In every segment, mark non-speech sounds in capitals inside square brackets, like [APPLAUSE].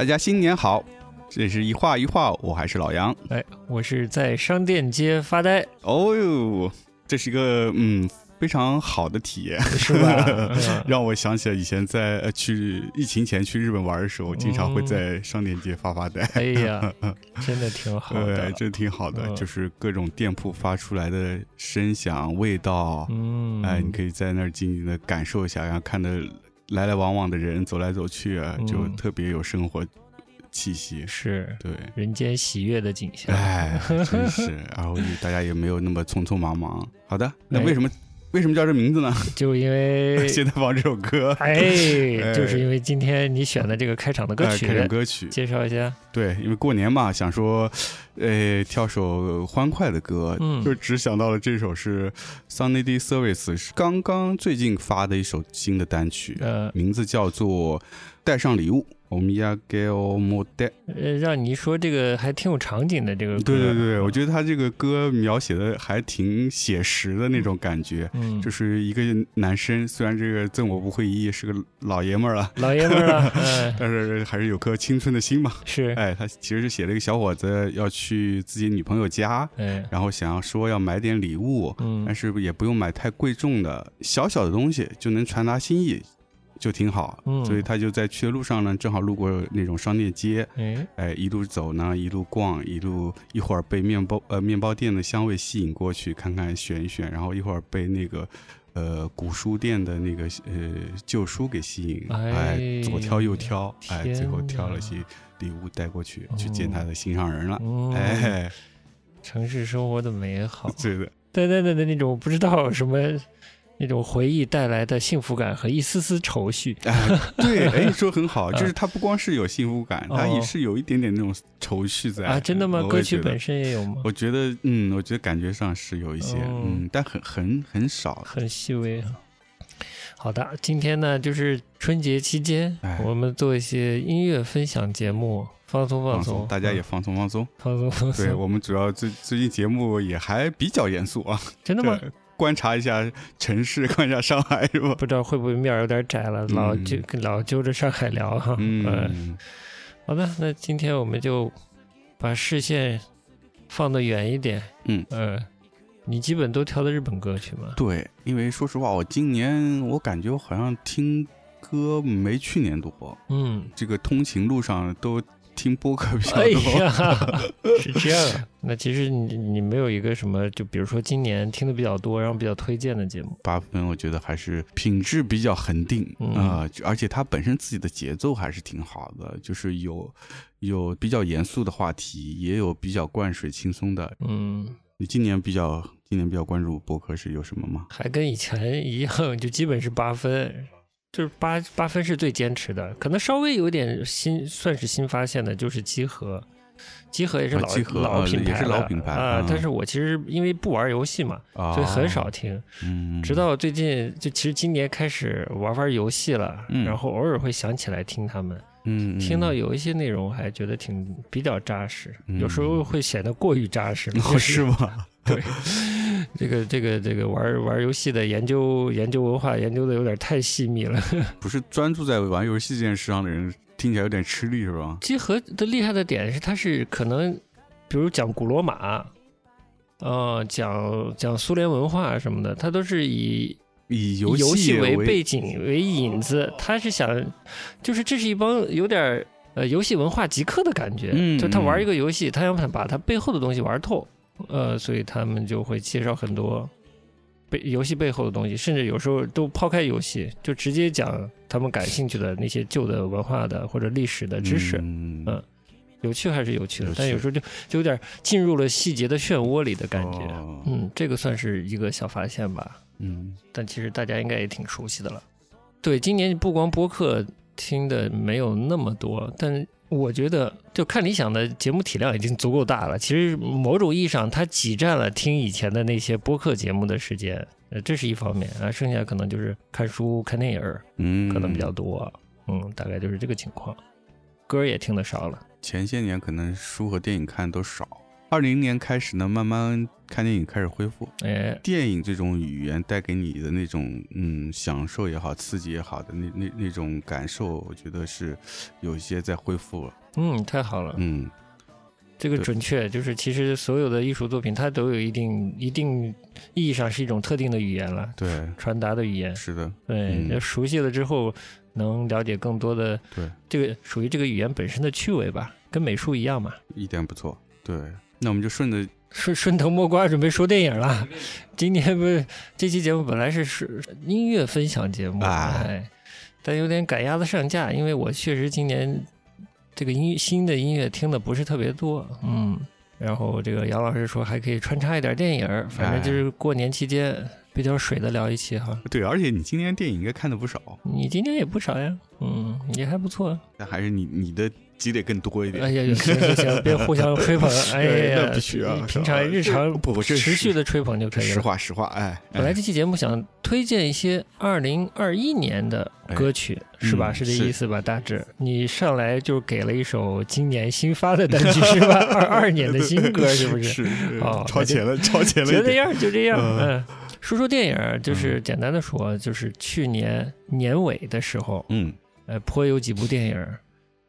大家新年好！这是一画一画，我还是老杨。哎，我是在商店街发呆。哦呦，这是一个嗯非常好的体验，是吧？[LAUGHS] 让我想起了以前在呃去疫情前去日本玩的时候，经常会在商店街发发呆。哎呀，[LAUGHS] 真的挺好的，真挺好的，就是各种店铺发出来的声响、味道，嗯，哎，你可以在那儿静静的感受一下，然后看着来来往往的人走来走去啊，就特别有生活。气息是对人间喜悦的景象，哎，真是，[LAUGHS] 然后大家也没有那么匆匆忙忙。好的，那为什么？为什么叫这名字呢？[LAUGHS] 就因为 [LAUGHS] 现在放这首歌，哎，就是因为今天你选的这个开场的歌曲，开场歌曲，介绍一下。对，因为过年嘛，想说，呃，挑首欢快的歌，嗯，就只想到了这首是 Sunny D Service 是刚刚最近发的一首新的单曲，呃，名字叫做《带上礼物》。欧米亚给欧莫代，呃，让你说这个还挺有场景的这个歌。对对对，我觉得他这个歌描写的还挺写实的那种感觉。嗯，就是一个男生，虽然这个赠我不会意，是个老爷们儿了，老爷们儿了，[LAUGHS] 但是还是有颗青春的心嘛。是，哎，他其实是写了一个小伙子要去自己女朋友家，哎，然后想要说要买点礼物，嗯，但是也不用买太贵重的，小小的东西就能传达心意。就挺好，所以他就在去的路上呢，正好路过那种商店街，哎，一路走呢，一路逛，一路一会儿被面包呃面包店的香味吸引过去看看选一选，然后一会儿被那个呃古书店的那个呃旧书给吸引，哎，左挑右挑，哎，最后挑了些礼物带过去去见他的心上人了，哎，[LAUGHS] 城市生活的美好，对的，对对对对，那种不知道什么。那种回忆带来的幸福感和一丝丝愁绪，哎，对，[LAUGHS] 哎，说很好，就是它不光是有幸福感，它也是有一点点那种愁绪在啊，真的吗？歌曲本身也有吗？我觉得，嗯，我觉得感觉上是有一些，嗯，但很很很少，很细微。好的，今天呢，就是春节期间，我们做一些音乐分享节目，放松放松，大家也放松放松，放松放松。对我们主要最最近节目也还比较严肃啊，真的吗？[LAUGHS] 观察一下城市，[LAUGHS] 观察上海是吧？不知道会不会面有点窄了，老就老揪着上海聊哈。[LAUGHS] 嗯，好的，那今天我们就把视线放得远一点。嗯呃，你基本都挑的日本歌曲吗？对，因为说实话，我今年我感觉我好像听歌没去年多。嗯，这个通勤路上都。听播客比较多，[LAUGHS] 是这样。那其实你你没有一个什么，就比如说今年听的比较多，然后比较推荐的节目。八分，我觉得还是品质比较恒定啊，而且它本身自己的节奏还是挺好的，就是有有比较严肃的话题，也有比较灌水轻松的。嗯，你今年比较今年比较关注播客是有什么吗？还跟以前一样，就基本是八分。就是八八分是最坚持的，可能稍微有点新，算是新发现的，就是集合，集合也是老老品牌，也是老品牌啊。但是我其实因为不玩游戏嘛，所以很少听。嗯，直到最近，就其实今年开始玩玩游戏了，然后偶尔会想起来听他们。嗯，听到有一些内容还觉得挺比较扎实，有时候会显得过于扎实。是吗？[LAUGHS] 对。[LAUGHS] 这个这个这个玩玩游戏的研究研究文化研究的有点太细密了，[LAUGHS] 不是专注在玩游戏这件事上的人听起来有点吃力是吧？集合的厉害的点是，它是可能，比如讲古罗马，呃，讲讲苏联文化什么的，它都是以以游戏为背景为引子，他是想，就是这是一帮有点呃游戏文化极客的感觉，就他玩一个游戏，他想把他背后的东西玩透。呃，所以他们就会介绍很多背游戏背后的东西，甚至有时候都抛开游戏，就直接讲他们感兴趣的那些旧的文化的或者历史的知识。嗯，有趣还是有趣的，但有时候就就有点进入了细节的漩涡里的感觉。嗯，这个算是一个小发现吧。嗯，但其实大家应该也挺熟悉的了。对，今年不光播客听的没有那么多，但。我觉得，就看理想的节目体量已经足够大了。其实某种意义上，它挤占了听以前的那些播客节目的时间，呃，这是一方面啊。剩下可能就是看书、看电影嗯，可能比较多，嗯，大概就是这个情况。歌也听得少了。前些年可能书和电影看都少，二零年开始呢，慢慢看电影开始恢复。哎，电影这种语言带给你的那种嗯享受也好，刺激也好的那那那种感受，我觉得是有一些在恢复了。嗯，太好了。嗯，这个准确，就是其实所有的艺术作品，它都有一定一定意义上是一种特定的语言了。对，传达的语言。是的。对，熟悉了之后，能了解更多的。对，这个属于这个语言本身的趣味吧，跟美术一样嘛。一点不错。对。那我们就顺着顺顺藤摸瓜，准备说电影了。今天不是这期节目本来是是音乐分享节目，哎，但有点赶鸭子上架，因为我确实今年这个音新的音乐听的不是特别多，嗯。然后这个杨老师说还可以穿插一点电影，反正就是过年期间比较水的聊一期哈。对，而且你今年电影应该看的不少。你今年也不少呀，嗯，也还不错。但还是你你的。积累更多一点。哎呀，行行行，别互相吹捧。[LAUGHS] 哎呀，必须啊！平常日常不不持续的吹捧就可以了。实话实话，哎。本来这期节目想推荐一些二零二一年的歌曲，是吧？是这意思吧？大致你上来就给了一首今年新发的单曲，是吧？[LAUGHS] 二二年的新歌，是不是？是。哦，超前了，超前了。就这样，就这样。嗯。说说电影，就是简单的说，就是去年年尾的时候，嗯，呃，颇有几部电影。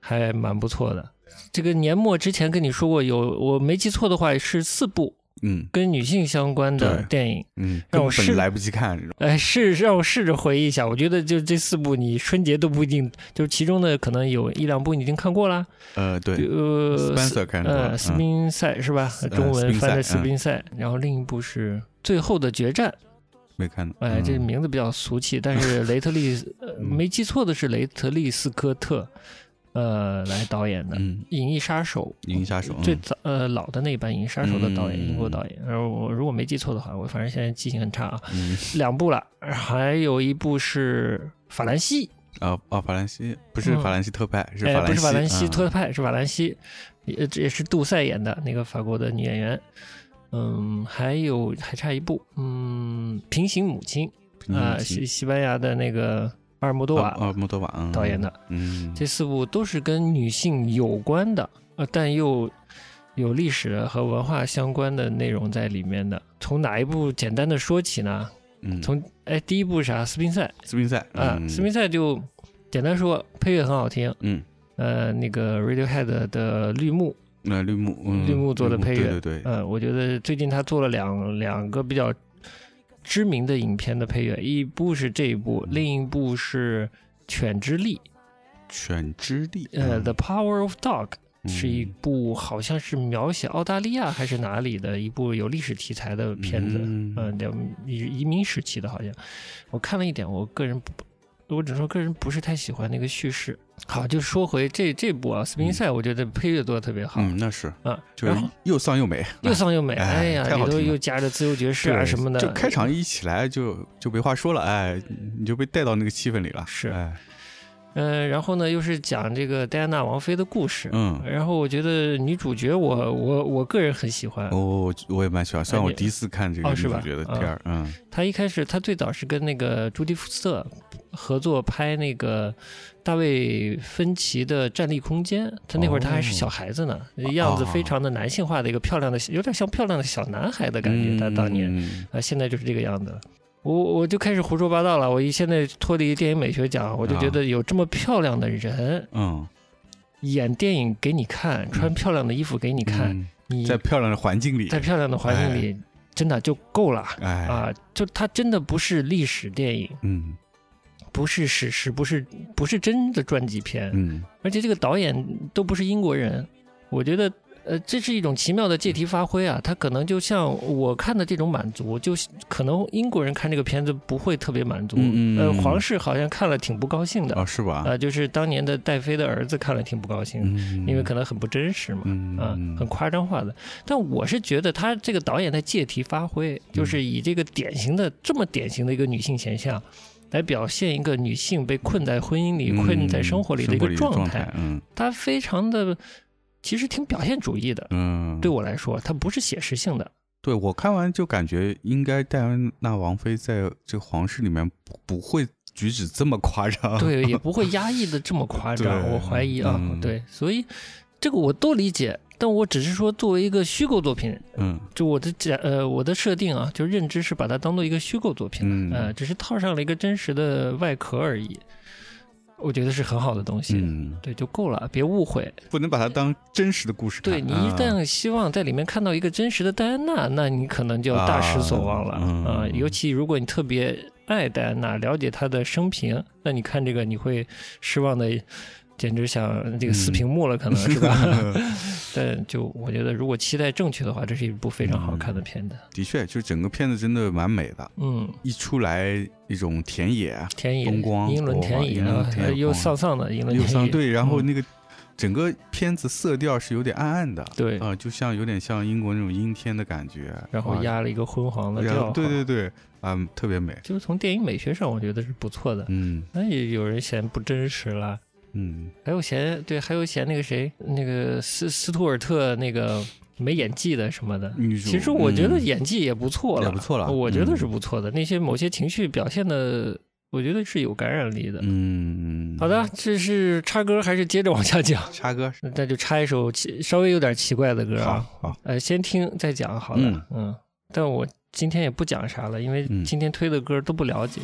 还蛮不错的。这个年末之前跟你说过，有我没记错的话是四部，嗯，跟女性相关的电影，嗯，让我试来不及看。哎，试让我试着回忆一下。我觉得就这四部，你春节都不一定，就是其中的可能有一两部你已经看过了。呃，对，呃，斯宾塞看呃，斯宾塞是吧？中文翻的斯宾塞。然后另一部是《最后的决战》，没看。哎，这名字比较俗气，但是 [LAUGHS] 雷特利，没记错的是雷特利斯科特。呃，来导演的《银翼杀手》，《银翼杀手》最早呃老的那一版《银翼杀手》的导演，英国导演。然后我如果没记错的话，我反正现在记性很差啊。两部了，还有一部是法兰西啊啊，法兰西不是法兰西特派，是法兰西，不是法兰西特派，是法兰西，也这也是杜塞演的那个法国的女演员。嗯，还有还差一部，嗯，《平行母亲》啊，西西班牙的那个。阿尔莫多瓦，阿尔莫多瓦导演的，嗯，这四部都是跟女性有关的，呃，但又有历史和文化相关的内容在里面的。从哪一部简单的说起呢？嗯，从哎，第一部啥？斯宾塞，斯宾塞啊，斯宾塞就简单说，配乐很好听，嗯，呃，那个 Radiohead 的绿幕，那绿幕，绿幕做的配乐，对对对，嗯，我觉得最近他做了两两个比较。知名的影片的配乐，一部是这一部，另一部是《犬之力》。犬之力，呃，《The Power of Dog》是一部好像是描写澳大利亚还是哪里的一部有历史题材的片子，嗯，移移民时期的，好像我看了一点，我个人不。我只能说个人不是太喜欢那个叙事。好，就说回这这部啊，斯宾塞，我觉得配乐做的特别好。嗯，那是啊，就是又丧又美，又丧又美。哎呀，里头又夹着自由爵士啊什么的。就开场一起来就就没话说了，哎，你就被带到那个气氛里了。是，哎。嗯，然后呢，又是讲这个戴安娜王妃的故事。嗯，然后我觉得女主角，我我我个人很喜欢。哦，我也蛮喜欢，虽然我第一次看这个女主角的片儿。嗯，她一开始，她最早是跟那个朱迪福斯特合作拍那个大卫芬奇的《战立空间》，她那会儿她还是小孩子呢，样子非常的男性化的一个漂亮的，有点像漂亮的小男孩的感觉。她当年啊，现在就是这个样子了。我我就开始胡说八道了。我一现在脱离电影美学讲，我就觉得有这么漂亮的人，嗯，演电影给你看，穿漂亮的衣服给你看，你在漂亮的环境里，在漂亮的环境里，真的就够了。哎啊，就它真的不是历史电影，嗯，不是史实，不是不是真的传记片，嗯，而且这个导演都不是英国人，我觉得。呃，这是一种奇妙的借题发挥啊！他可能就像我看的这种满足，就可能英国人看这个片子不会特别满足。嗯呃，皇室好像看了挺不高兴的啊，是吧？呃，就是当年的戴妃的儿子看了挺不高兴，因为可能很不真实嘛，啊，很夸张化的。但我是觉得他这个导演在借题发挥，就是以这个典型的这么典型的一个女性形象，来表现一个女性被困在婚姻里、困在生活里的一个状态。嗯，她非常的。其实挺表现主义的，嗯，对我来说，它不是写实性的。对我看完就感觉，应该戴安娜王妃在这个皇室里面不不会举止这么夸张，对，也不会压抑的这么夸张。[LAUGHS] 我怀疑啊，对，所以这个我都理解，但我只是说作为一个虚构作品，嗯，就我的假呃我的设定啊，就认知是把它当做一个虚构作品，呃，只是套上了一个真实的外壳而已。我觉得是很好的东西，嗯，对，就够了，别误会，不能把它当真实的故事。对你一旦希望在里面看到一个真实的戴安娜，那你可能就要大失所望了啊！尤其如果你特别爱戴安娜，了解她的生平，那你看这个你会失望的。简直想这个死屏幕了，可能是吧？[LAUGHS] 但就我觉得，如果期待正确的话，这是一部非常好看的片子。的确，就整个片子真的蛮美的。嗯，一出来一种田野、田野风光、英伦田野，又丧丧的英伦田野。对，然后那个整个片子色调是有点暗暗的，对啊，就像有点像英国那种阴天的感觉。然后压了一个昏黄的调，对对对，啊，特别美。就是从电影美学上，我觉得是不错的。嗯，那也有人嫌不真实了。嗯，还有嫌对，还有嫌那个谁，那个斯斯图尔特那个没演技的什么的。其实我觉得演技也不错了，也不错了。我觉得是不错的，那些某些情绪表现的，我觉得是有感染力的。嗯，好的，这是插歌还是接着往下讲？插歌，那就插一首奇稍微有点奇怪的歌啊。好，呃，先听再讲好了。嗯，但我今天也不讲啥了，因为今天推的歌都不了解。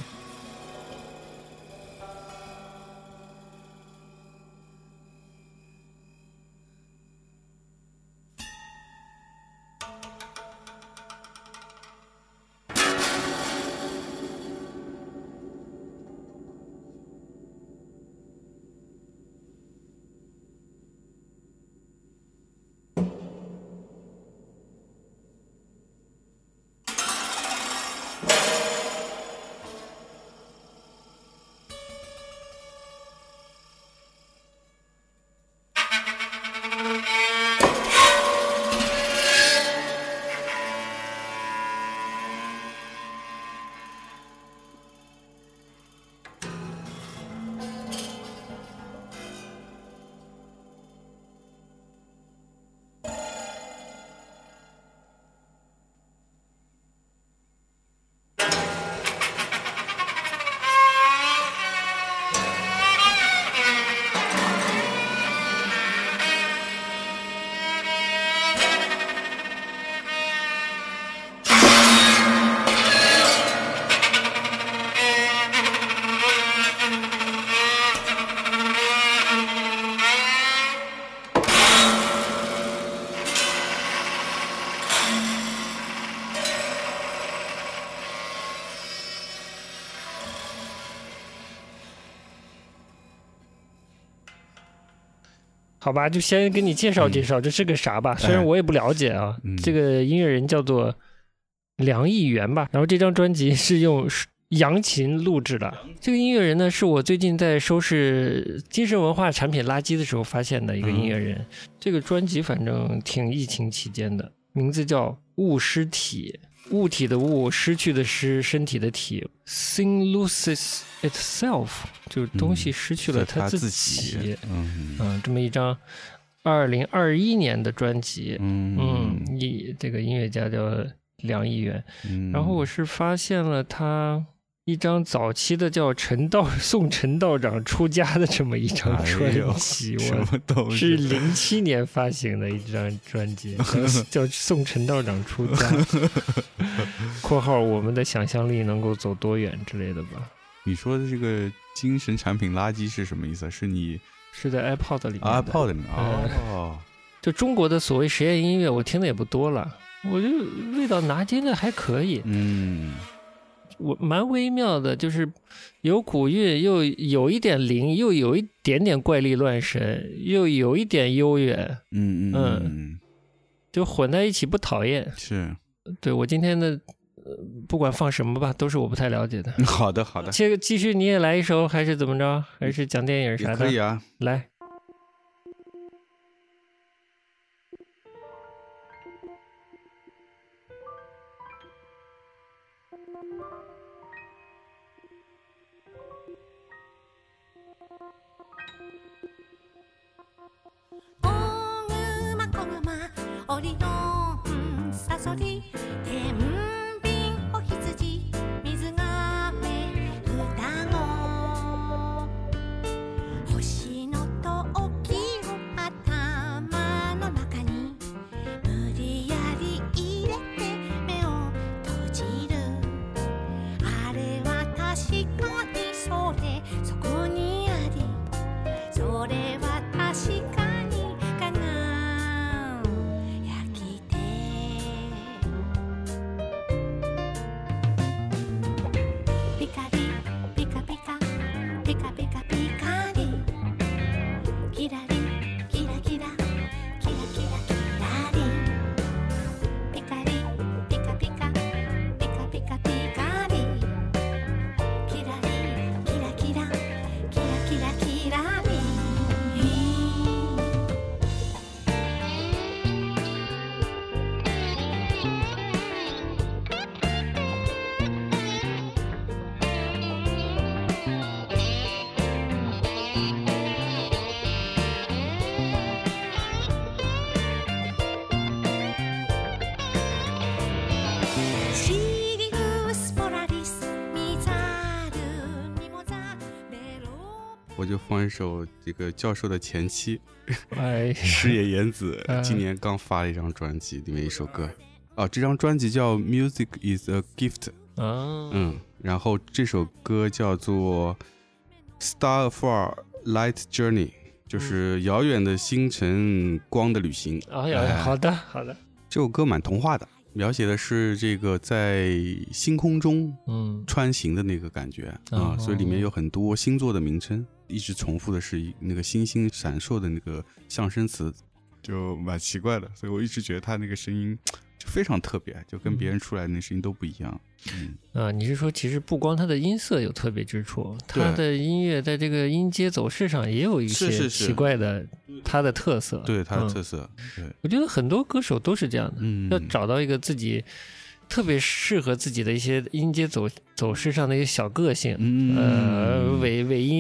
好吧，就先给你介绍介绍，这是个啥吧？虽然我也不了解啊。这个音乐人叫做梁艺元吧。然后这张专辑是用扬琴录制的。这个音乐人呢，是我最近在收拾精神文化产品垃圾的时候发现的一个音乐人。这个专辑反正挺疫情期间的，名字叫《物尸体》。物体的物，失去的失，身体的体，thing loses itself，就是东西失去了它自己。嗯嗯，这么一张二零二一年的专辑。嗯嗯，一这个音乐家叫梁艺元。嗯，然后我是发现了他。一张早期的叫陈道送陈道长出家的这么一张专辑，什么东西？是零七年发行的一张专辑，[LAUGHS] 叫送陈道长出家。[LAUGHS] （括号我们的想象力能够走多远之类的吧？）你说的这个精神产品垃圾是什么意思？是你是在 iPod 里面？iPod 里面哦，[LAUGHS] 就中国的所谓实验音乐，我听的也不多了，我就味道拿捏的还可以。嗯。我蛮微妙的，就是有古韵，又有一点灵，又有一点点怪力乱神，又有一点悠远，嗯嗯嗯，就混在一起不讨厌。是，对我今天的不管放什么吧，都是我不太了解的。[LAUGHS] 好的好的，接继续你也来一首，还是怎么着？还是讲电影啥的？可以啊，来。party. 就放一首这个教授的前妻，[LAUGHS] 石野岩子，今年刚发了一张专辑，里面一首歌，哦，这张专辑叫《Music Is a Gift》，嗯，然后这首歌叫做《Star Far Light Journey》，就是遥远的星辰光的旅行。哎呀，好的，好的，这首歌蛮童话的。描写的是这个在星空中嗯。穿行的那个感觉啊，所以里面有很多星座的名称，一直重复的是那个星星闪烁的那个象声词，就蛮奇怪的。所以我一直觉得他那个声音。就非常特别，就跟别人出来的那声音都不一样。嗯啊，你是说，其实不光他的音色有特别之处，他的音乐在这个音阶走势上也有一些奇怪的，他的特色。对他的特色，对，我觉得很多歌手都是这样的，要找到一个自己。特别适合自己的一些音阶走走势上的一些小个性，呃，尾尾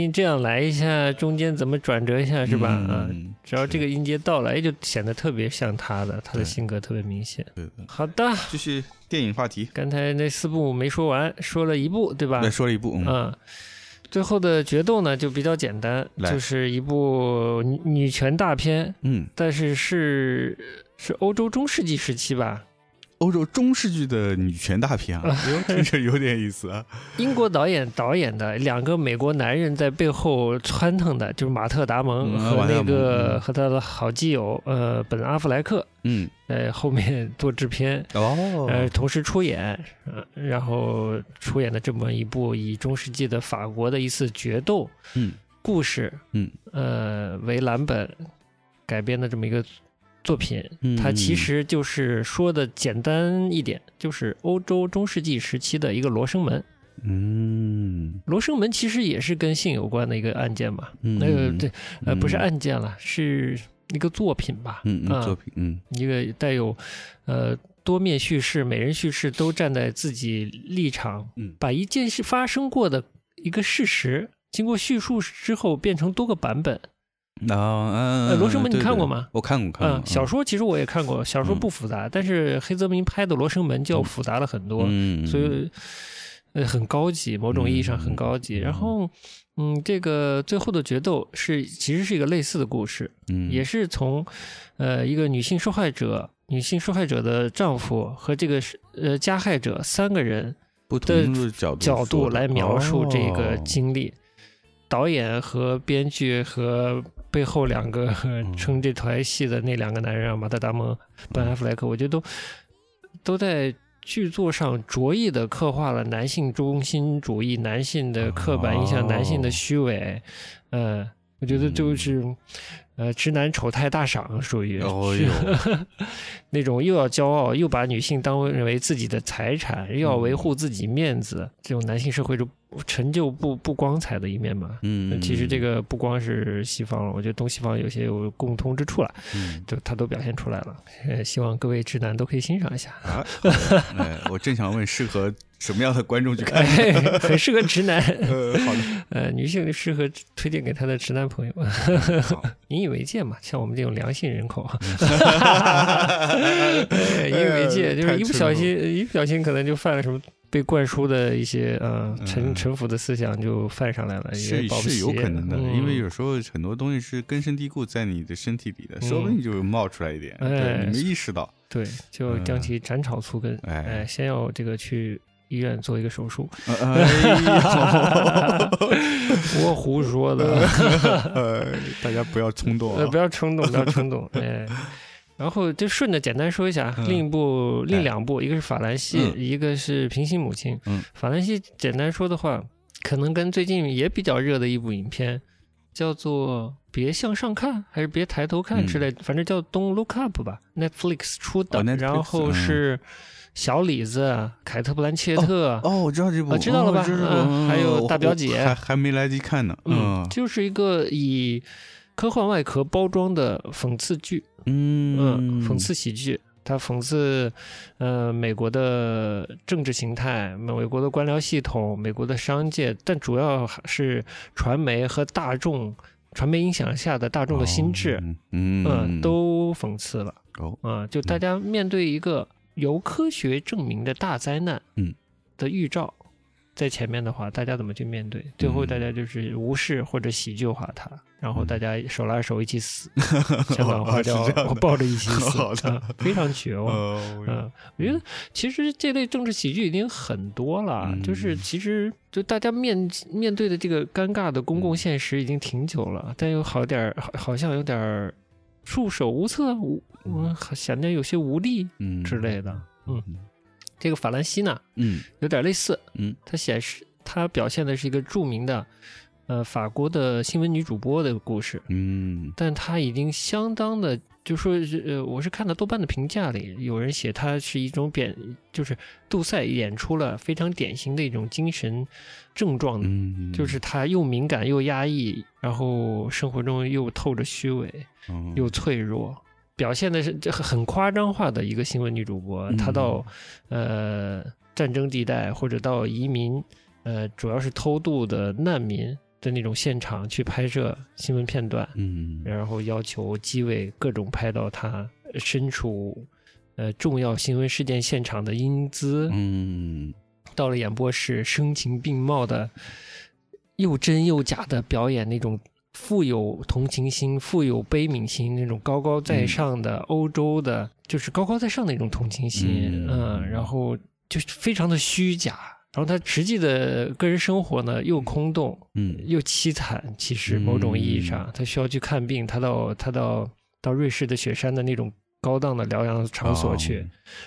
音这样来一下，中间怎么转折一下，是吧？啊，只要这个音阶到了，哎，就显得特别像他的，他的性格特别明显。好的，继续电影话题。刚才那四部没说完，说了一部，对吧？对，说了一部。嗯，最后的决斗呢，就比较简单，就是一部女权大片。嗯，但是是是欧洲中世纪时期吧。欧洲中世纪的女权大片啊，[LAUGHS] 听着有点意思啊。英国导演导演的两个美国男人在背后窜腾的，就是马特·达蒙和那个和他的好基友呃本·阿弗莱克，嗯，在后面做制片哦，呃，同时出演，然后出演的这么一部以中世纪的法国的一次决斗嗯故事嗯呃为蓝本改编的这么一个。作品，它其实就是说的简单一点，就是欧洲中世纪时期的一个罗生门。嗯，罗生门其实也是跟性有关的一个案件嘛。那个对，呃，不是案件了，是一个作品吧？嗯嗯，作品，嗯，一个带有呃多面叙事，每人叙事都站在自己立场，把一件事发生过的一个事实，经过叙述之后变成多个版本。啊，罗生门你看过吗？我看过，看过。小说其实我也看过，小说不复杂，但是黑泽明拍的罗生门就要复杂了很多，所以呃很高级，某种意义上很高级。然后，嗯，这个最后的决斗是其实是一个类似的故事，也是从呃一个女性受害者、女性受害者的丈夫和这个呃加害者三个人不同的角角度来描述这个经历。导演和编剧和。背后两个撑这台戏的那两个男人啊，马特·达蒙、本·阿弗莱克，我觉得都都在剧作上着意的刻画了男性中心主义、男性的刻板印象、男性的虚伪。嗯，我觉得就是呃，直男丑态大赏，属于 [LAUGHS] 那种又要骄傲，又把女性当为自己的财产，又要维护自己面子，这种男性社会中。成就不不光彩的一面嘛，嗯，其实这个不光是西方了，我觉得东西方有些有共通之处了，嗯，就他都表现出来了，呃，希望各位直男都可以欣赏一下啊。[LAUGHS] 哎，我正想问，适合什么样的观众去看？很适合直男，[LAUGHS] 呃，好的，呃，女性适合推荐给她的直男朋友，[LAUGHS] 引以为戒嘛，像我们这种良性人口，因为戒，就是一不小心，一不小心可能就犯了什么。被灌输的一些呃臣臣服的思想就犯上来了，是是有可能的，因为有时候很多东西是根深蒂固在你的身体里的，说不定就冒出来一点，对，你没意识到，对，就将其斩草除根，哎，先要这个去医院做一个手术，我胡说的，大家不要冲动，不要冲动，不要冲动，哎。然后就顺着简单说一下，另一部、另两部，一个是法兰西，一个是平行母亲。嗯法兰西简单说的话，可能跟最近也比较热的一部影片，叫做《别向上看》还是《别抬头看》之类，反正叫《Don't Look Up》吧，Netflix 出的。然后是小李子、凯特·布兰切特。哦，我知道这部，知道了吧？还有大表姐，还还没来得及看呢。嗯，就是一个以科幻外壳包装的讽刺剧。嗯，讽刺喜剧。他讽刺，呃，美国的政治形态、美国的官僚系统、美国的商界，但主要还是传媒和大众、传媒影响下的大众的心智，嗯，都讽刺了。哦，啊，就大家面对一个由科学证明的大灾难，嗯，的预兆。在前面的话，大家怎么去面对？最后大家就是无视或者喜剧化它，然后大家手拉手一起死，[LAUGHS] 相当花掉，抱着 [LAUGHS] 一起死，非常绝望。嗯，我觉得其实这类政治喜剧已经很多了，就是其实就大家面面对的这个尴尬的公共现实已经挺久了，但又好点好好像有点束手无策，无嗯，显得有些无力之类的，嗯。这个法兰西呢，嗯，有点类似，嗯，它显示它表现的是一个著名的，呃，法国的新闻女主播的故事，嗯，但她已经相当的，就说，呃，我是看到豆瓣的评价里，有人写它是一种贬，就是杜塞演出了非常典型的一种精神症状，嗯，就是他又敏感又压抑，然后生活中又透着虚伪，又脆弱。表现的是这很夸张化的一个新闻女主播，她到呃战争地带或者到移民呃主要是偷渡的难民的那种现场去拍摄新闻片段，嗯，然后要求机位各种拍到他身处呃重要新闻事件现场的英姿，嗯，到了演播室声情并茂的又真又假的表演那种。富有同情心、富有悲悯心那种高高在上的欧洲的，就是高高在上的一种同情心，嗯，然后就非常的虚假，然后他实际的个人生活呢又空洞，嗯，又凄惨。其实某种意义上，他需要去看病，他到他到到瑞士的雪山的那种高档的疗养场所去，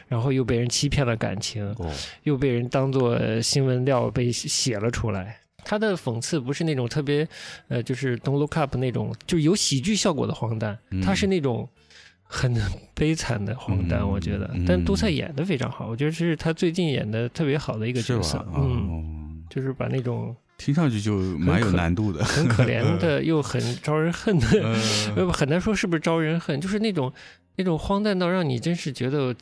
然后又被人欺骗了感情，又被人当做新闻料被写了出来。他的讽刺不是那种特别，呃，就是 Don't Look Up 那种，就是有喜剧效果的荒诞，他是那种很悲惨的荒诞，我觉得。但杜塞演的非常好，我觉得这是他最近演的特别好的一个角色。嗯，就是把那种听上去就蛮有难度的，很可怜的又很招人恨的，[LAUGHS] 很难说是不是招人恨，就是那种那种荒诞到让你真是觉得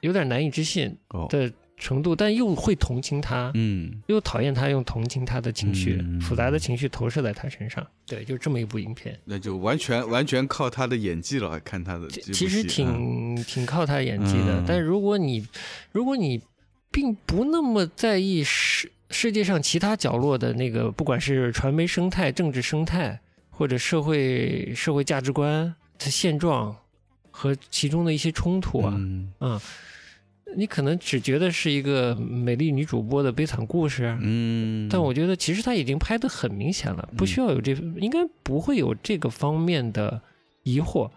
有点难以置信的。程度，但又会同情他，嗯，又讨厌他，用同情他的情绪，复杂的情绪投射在他身上，对，就这么一部影片，那就完全完全靠他的演技了，看他的，其实挺挺靠他演技的，但如果你如果你并不那么在意世世界上其他角落的那个，不管是传媒生态、政治生态或者社会社会价值观的现状和其中的一些冲突啊，嗯。你可能只觉得是一个美丽女主播的悲惨故事，嗯，但我觉得其实他已经拍的很明显了，不需要有这，应该不会有这个方面的疑惑。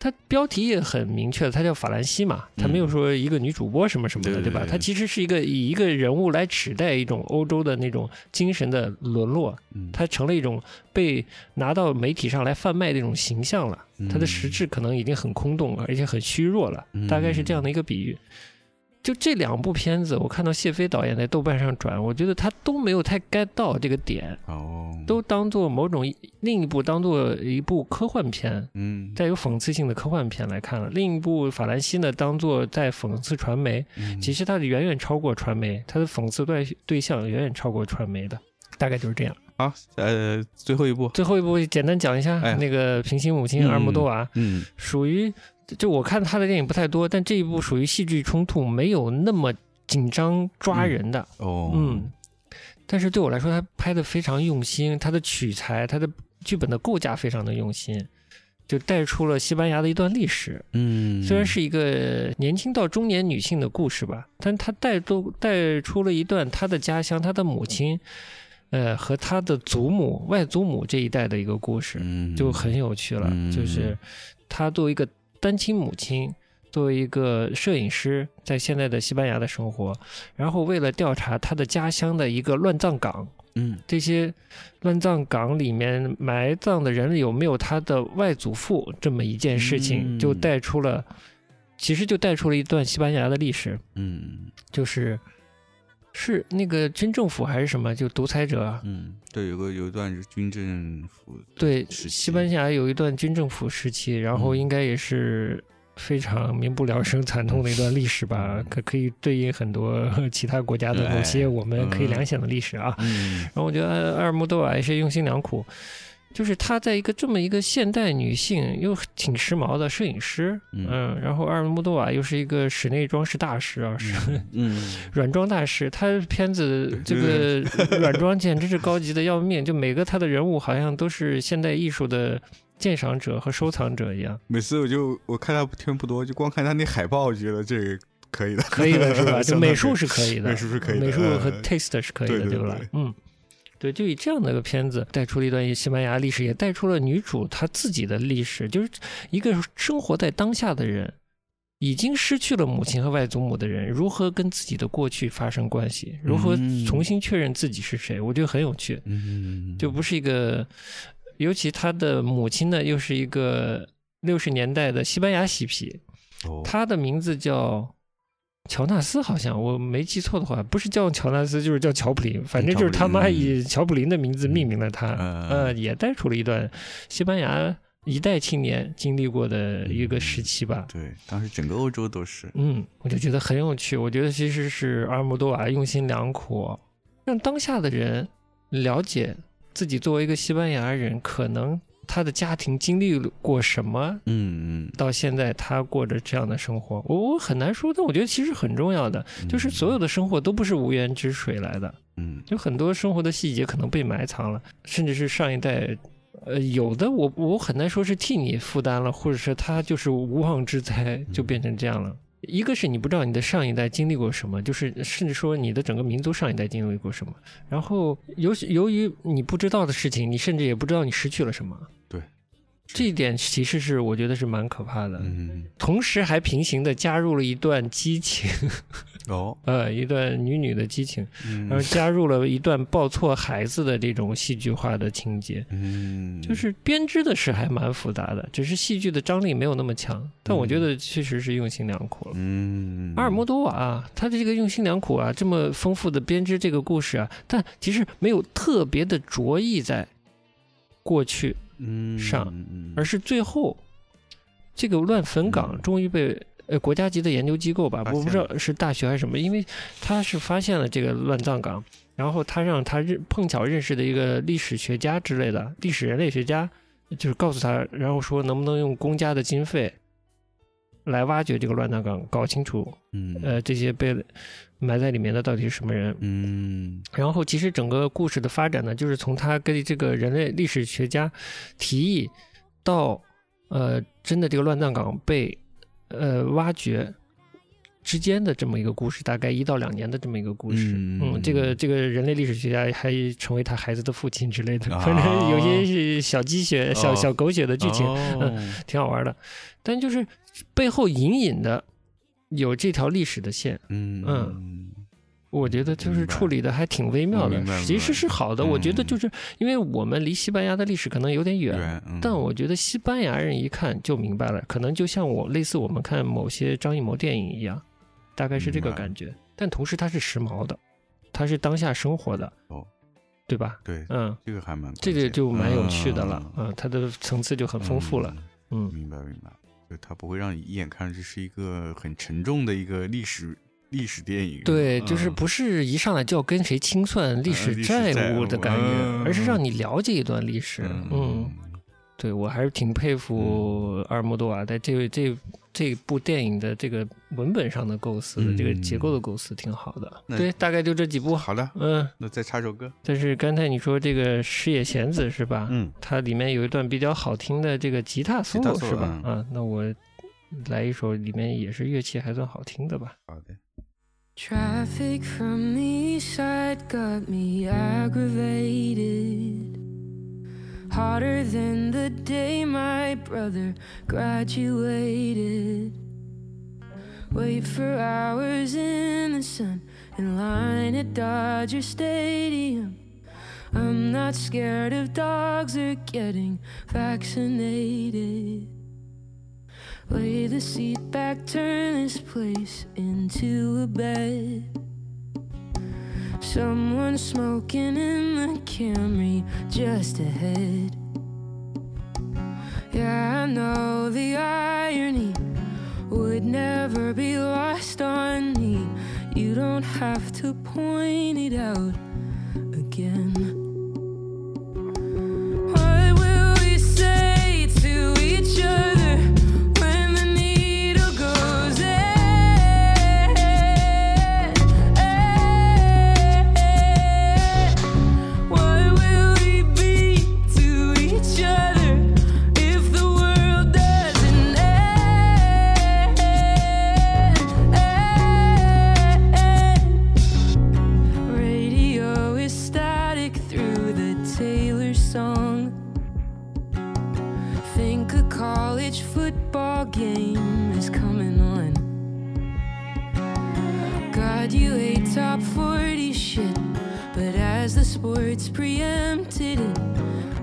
它标题也很明确，它叫法兰西嘛，它没有说一个女主播什么什么的，对吧？它其实是一个以一个人物来指代一种欧洲的那种精神的沦落，它成了一种被拿到媒体上来贩卖的一种形象了。它的实质可能已经很空洞，而且很虚弱了，大概是这样的一个比喻。就这两部片子，我看到谢飞导演在豆瓣上转，我觉得他都没有太 get 到这个点，哦，都当做某种另一部当做一部科幻片，嗯，带有讽刺性的科幻片来看了。另一部法兰西呢，当做在讽刺传媒，其实它的远远超过传媒，它的讽刺对对象远远超过传媒的，大概就是这样。好，呃，最后一部，最后一部简单讲一下，那个平行母亲阿尔莫多瓦，嗯，属于。就我看他的电影不太多，但这一部属于戏剧冲突，没有那么紧张抓人的。哦，嗯，但是对我来说，他拍的非常用心，他的取材、他的剧本的构架非常的用心，就带出了西班牙的一段历史。嗯，虽然是一个年轻到中年女性的故事吧，但他带都带出了一段他的家乡、他的母亲，呃，和他的祖母、外祖母这一代的一个故事，就很有趣了。就是他作为一个。单亲母亲作为一个摄影师，在现在的西班牙的生活，然后为了调查他的家乡的一个乱葬岗，嗯，这些乱葬岗里面埋葬的人有没有他的外祖父这么一件事情，就带出了，其实就带出了一段西班牙的历史，嗯，就是是那个军政府还是什么，就独裁者，嗯，对，有个有一段是军政府，对，西班牙有一段军政府时期，然后应该也是。非常民不聊生、惨痛的一段历史吧，可可以对应很多 [LAUGHS] 其他国家的某些我们可以联想的历史啊。嗯。然后我觉得埃尔莫多瓦也是用心良苦，就是他在一个这么一个现代女性又挺时髦的摄影师，嗯，然后阿尔莫多瓦又是一个室内装饰大师啊，是嗯，[LAUGHS] 软装大师，他片子这个 [LAUGHS] 软装简直是高级的要命，就每个他的人物好像都是现代艺术的。鉴赏者和收藏者一样，每次我就我看他片不多，就光看他那海报，觉得这个可以的，可以的是吧？[LAUGHS] 就美术是可以的，美术是可以的，美术和 taste 是可以的，对吧？嗯，对，就以这样的一个片子带出了一段西班牙历史，也带出了女主她自己的历史，就是一个生活在当下的人，已经失去了母亲和外祖母的人，如何跟自己的过去发生关系，如何重新确认自己是谁，我觉得很有趣，嗯，就不是一个。尤其他的母亲呢，又是一个六十年代的西班牙嬉皮，她的名字叫乔纳斯，好像我没记错的话，不是叫乔纳斯，就是叫乔普林，反正就是他妈以乔普林的名字命名了他，呃，也带出了一段西班牙一代青年经历过的一个时期吧。对，当时整个欧洲都是。嗯，我就觉得很有趣。我觉得其实是阿尔莫多瓦用心良苦，让当下的人了解。自己作为一个西班牙人，可能他的家庭经历过什么？嗯嗯，到现在他过着这样的生活，我我很难说。但我觉得其实很重要的，就是所有的生活都不是无源之水来的。嗯，有很多生活的细节可能被埋藏了，甚至是上一代，呃，有的我我很难说是替你负担了，或者是他就是无妄之灾就变成这样了。一个是你不知道你的上一代经历过什么，就是甚至说你的整个民族上一代经历过什么，然后由由于你不知道的事情，你甚至也不知道你失去了什么。对，这一点其实是我觉得是蛮可怕的。嗯，同时还平行的加入了一段激情。哦，[LAUGHS] 呃，一段女女的激情，嗯然后加入了一段抱错孩子的这种戏剧化的情节，嗯，就是编织的是还蛮复杂的，只是戏剧的张力没有那么强，但我觉得确实是用心良苦了。嗯，阿尔莫多瓦他的这个用心良苦啊，这么丰富的编织这个故事啊，但其实没有特别的着意在过去上，而是最后这个乱坟岗终于被。呃，国家级的研究机构吧，我不知道是大学还是什么，因为他是发现了这个乱葬岗，然后他让他认碰巧认识的一个历史学家之类的历史人类学家，就是告诉他，然后说能不能用公家的经费来挖掘这个乱葬岗，搞清楚，嗯，呃，这些被埋在里面的到底是什么人，嗯，然后其实整个故事的发展呢，就是从他跟这个人类历史学家提议到，呃，真的这个乱葬岗被。呃，挖掘之间的这么一个故事，大概一到两年的这么一个故事。嗯，这个这个人类历史学家还成为他孩子的父亲之类的，反正有些是小鸡血、小小狗血的剧情，嗯，挺好玩的。但就是背后隐隐的有这条历史的线，嗯嗯。我觉得就是处理的还挺微妙的，其实是好的。我觉得就是因为我们离西班牙的历史可能有点远，但我觉得西班牙人一看就明白了，可能就像我类似我们看某些张艺谋电影一样，大概是这个感觉。但同时它是时髦的，它是当下生活的，哦，对吧？对，嗯，这个还蛮这个就蛮有趣的了，嗯，它的层次就很丰富了，嗯，明白明白，就它不会让你一眼看上去是一个很沉重的一个历史。历史电影对，就是不是一上来就要跟谁清算历史债务的感觉，而是让你了解一段历史。嗯，对我还是挺佩服阿尔莫多瓦在这这这部电影的这个文本上的构思的这个结构的构思挺好的。对，大概就这几部。好的，嗯，那再插首歌。但是刚才你说这个矢野贤子是吧？嗯，它里面有一段比较好听的这个吉他 solo 是吧？啊，那我来一首里面也是乐器还算好听的吧。好的。Traffic from the east side got me aggravated. Hotter than the day my brother graduated. Wait for hours in the sun in line at Dodger Stadium. I'm not scared of dogs or getting vaccinated. Lay the seat back, turn this place into a bed. Someone smoking in the Camry just ahead. Yeah, I know the irony would never be lost on me. You don't have to point it out again. preempted it.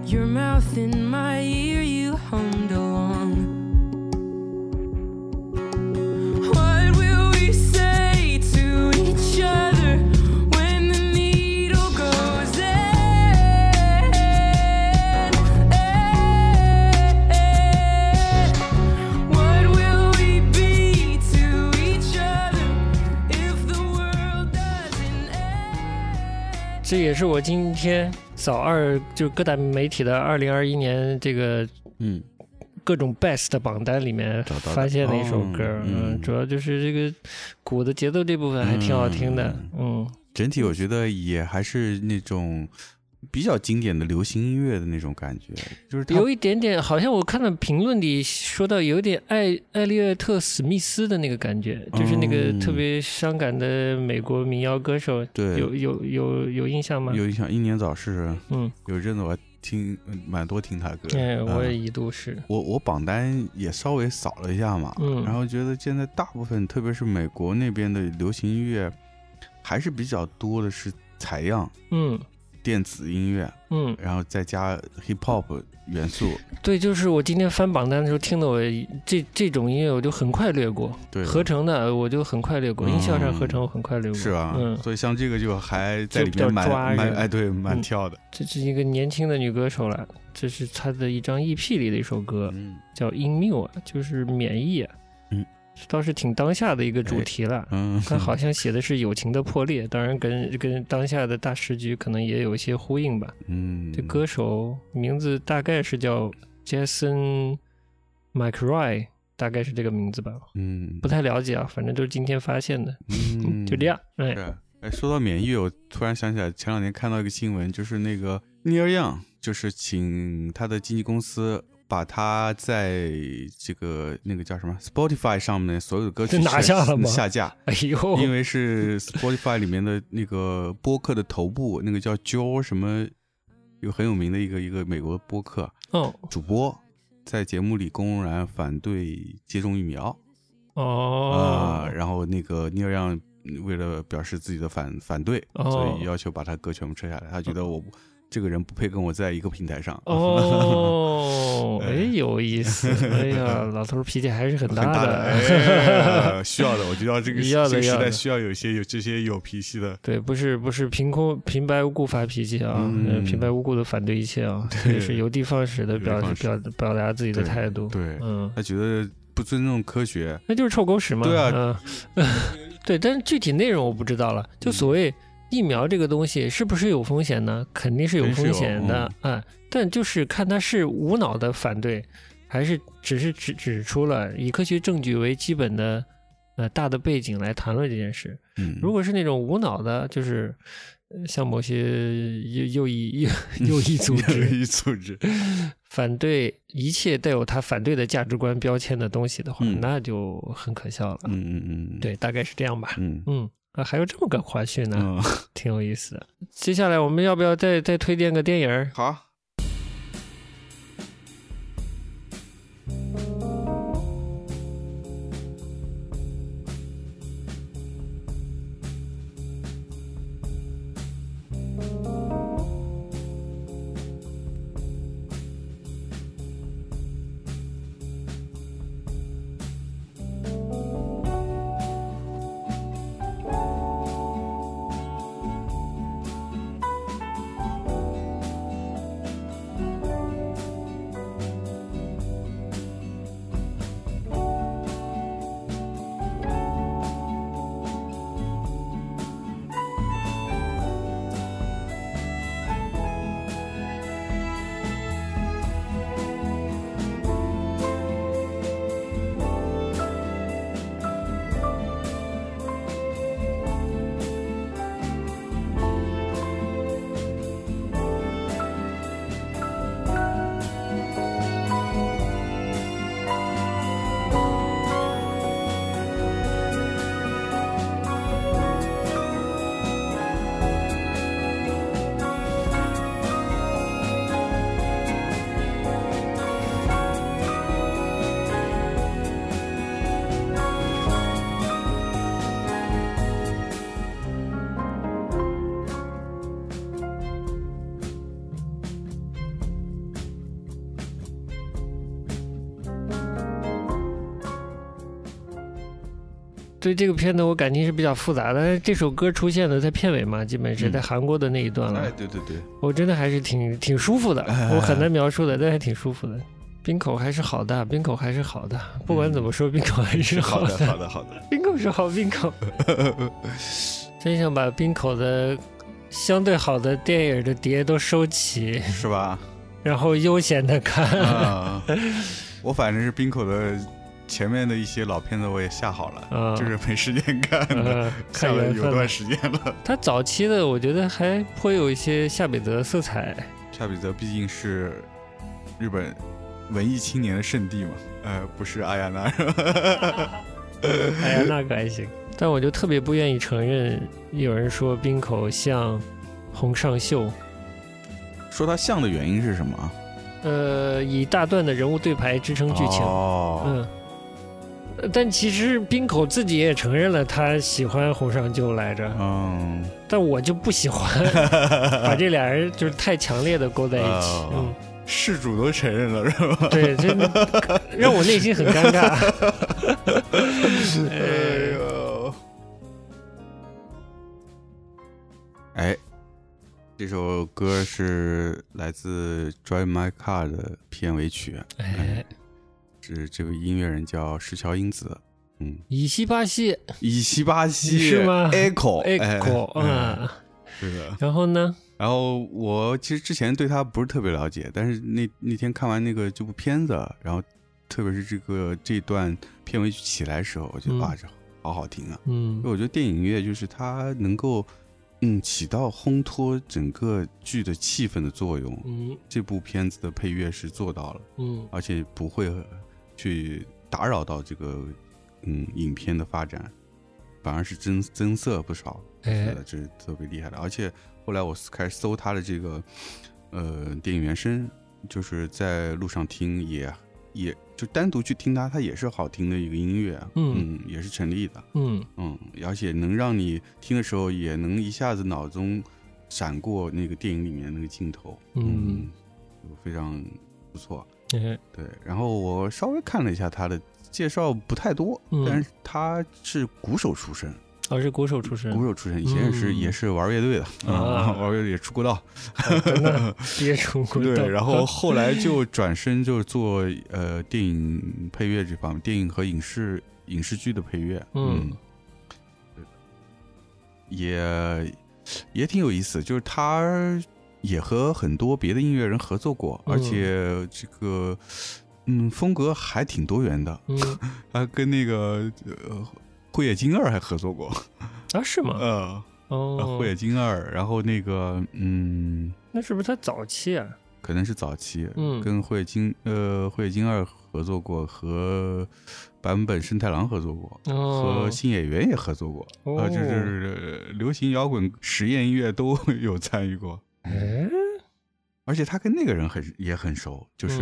Your mouth in my ear. 这也是我今天扫二，就各大媒体的二零二一年这个嗯。各种 best 的榜单里面发现的一首歌，嗯，主要就是这个鼓的节奏这部分还挺好听的，嗯，整体我觉得也还是那种。比较经典的流行音乐的那种感觉，就是有一点点，好像我看到评论里说到有点艾艾利厄特史密斯的那个感觉，就是那个特别伤感的美国民谣歌手。对，有有有有印象吗？有印象，英年早逝。嗯，有一阵子我听蛮多听他歌。对，我也一度是。我我榜单也稍微扫了一下嘛，嗯，然后觉得现在大部分，特别是美国那边的流行音乐，还是比较多的是采样。嗯。电子音乐，嗯，然后再加 hip hop 元素，对，就是我今天翻榜单的时候听的，我这这种音乐我就很快略过，对，合成的我就很快略过，音效上合成我很快略过，是啊？嗯，所以像这个就还在里面蛮蛮哎，对，蛮跳的。这是一个年轻的女歌手了，这是她的一张 EP 里的一首歌，嗯。叫 Immune，就是免疫。倒是挺当下的一个主题了，嗯，他 [LAUGHS] 好像写的是友情的破裂，当然跟跟当下的大时局可能也有一些呼应吧，嗯，这歌手名字大概是叫 Jason McRae，大概是这个名字吧，嗯，不太了解啊，反正都是今天发现的，嗯，[LAUGHS] 就这样，哎，哎，说到免疫，我突然想起来，前两天看到一个新闻，就是那个 Neil Young，就是请他的经纪公司。把他在这个那个叫什么 Spotify 上面所有的歌曲拿下了吗？下架。哎呦，因为是 Spotify 里面的那个播客的头部，那个叫 Joe 什么，一个很有名的一个一个美国播客，哦，主播在节目里公然反对接种疫苗。哦，啊，然后那个尼尔让为了表示自己的反反对，所以要求把他歌全部撤下来。他觉得我。这个人不配跟我在一个平台上哦，[LAUGHS] 哎，有意思。[LAUGHS] 哎呀，老头脾气还是很大的，[LAUGHS] 需要的。我觉得这个这个时代需要有些有这些有脾气的。对，不是不是凭空平白无故发脾气啊，平白无故的反对一切啊，是有的放矢的表表表达自己的态度。对，嗯，他觉得不尊重科学，那就是臭狗屎嘛。对啊，对，但是具体内容我不知道了。就所谓。疫苗这个东西是不是有风险呢？肯定是有风险的啊！但就是看他是无脑的反对，还是只是指指出了以科学证据为基本的呃大的背景来谈论这件事。嗯，如果是那种无脑的，就是像某些右右翼右右翼组织右翼组织反对一切带有他反对的价值观标签的东西的话，那就很可笑了。嗯嗯嗯，对，大概是这样吧。嗯嗯。啊，还有这么个花絮呢，[LAUGHS] 挺有意思的。接下来我们要不要再再推荐个电影？好。对这个片子我感情是比较复杂的。这首歌出现的在片尾嘛，基本是在韩国的那一段了。哎，对对对，我真的还是挺挺舒服的，我很难描述的，但还挺舒服的。冰口还是好的，冰口还是好的，不管怎么说，冰口还是好的，好的，好的。[LAUGHS] 冰口是好冰口，[LAUGHS] 真想把冰口的相对好的电影的碟都收齐，是吧？然后悠闲的看。我反正是冰口的前面的一些老片子我也下好了，就是没时间看，[LAUGHS] 下了有段时间了。他早期的我觉得还颇有一些夏北泽色彩。夏北泽毕竟是日本。文艺青年的圣地嘛，呃，不是阿亚娜，[LAUGHS] 阿亚娜可还行，但我就特别不愿意承认，有人说冰口像洪尚秀，说他像的原因是什么？呃，以大段的人物对白支撑剧情，嗯，但其实冰口自己也承认了，他喜欢洪尚秀来着，嗯，但我就不喜欢 [LAUGHS] 把这俩人就是太强烈的勾在一起，嗯。事主都承认了，是吧？[LAUGHS] 对，真的 [LAUGHS] 让我内心很尴尬。哎呦，哎，这首歌是来自《Drive My Car》的片尾曲。哎，是这位音乐人叫石桥英子。嗯，以西巴西，以西巴西 [LAUGHS] 是吗？Echo，Echo，嗯，是的。然后呢？然后我其实之前对他不是特别了解，但是那那天看完那个这部片子，然后特别是这个这段片尾曲起来的时候，我觉得哇，这好好听啊！嗯，我觉得电影乐就是它能够嗯起到烘托整个剧的气氛的作用。嗯，这部片子的配乐是做到了，嗯，而且不会去打扰到这个嗯影片的发展，反而是增增色不少。哎，这是特别厉害的，而且。后来我开始搜他的这个，呃，电影原声，就是在路上听，也也就单独去听它，它也是好听的一个音乐，嗯，也是成立的，嗯。嗯，而且能让你听的时候，也能一下子脑中闪过那个电影里面那个镜头，嗯，非常不错，对，然后我稍微看了一下他的介绍，不太多，但是他是鼓手出身。哦，是鼓手出身，鼓手出身，以前是也是玩乐队的啊，玩乐队也出过道，真的也出过道。对，然后 [LAUGHS] 后来就转身就做呃电影配乐这方面，电影和影视影视剧的配乐，嗯，也也挺有意思，就是他也和很多别的音乐人合作过，而且这个嗯风格还挺多元的，嗯，[LAUGHS] 他跟那个呃。慧野金二还合作过啊？是吗？嗯，哦，慧野金二，然后那个，嗯，那是不是他早期啊？可能是早期，嗯，跟慧野金，呃，慧野金二合作过，和坂本慎太郎合作过，和新演员也合作过，啊，就是流行摇滚、实验音乐都 [LAUGHS] 有参与过。哎，而且他跟那个人很也很熟，就是。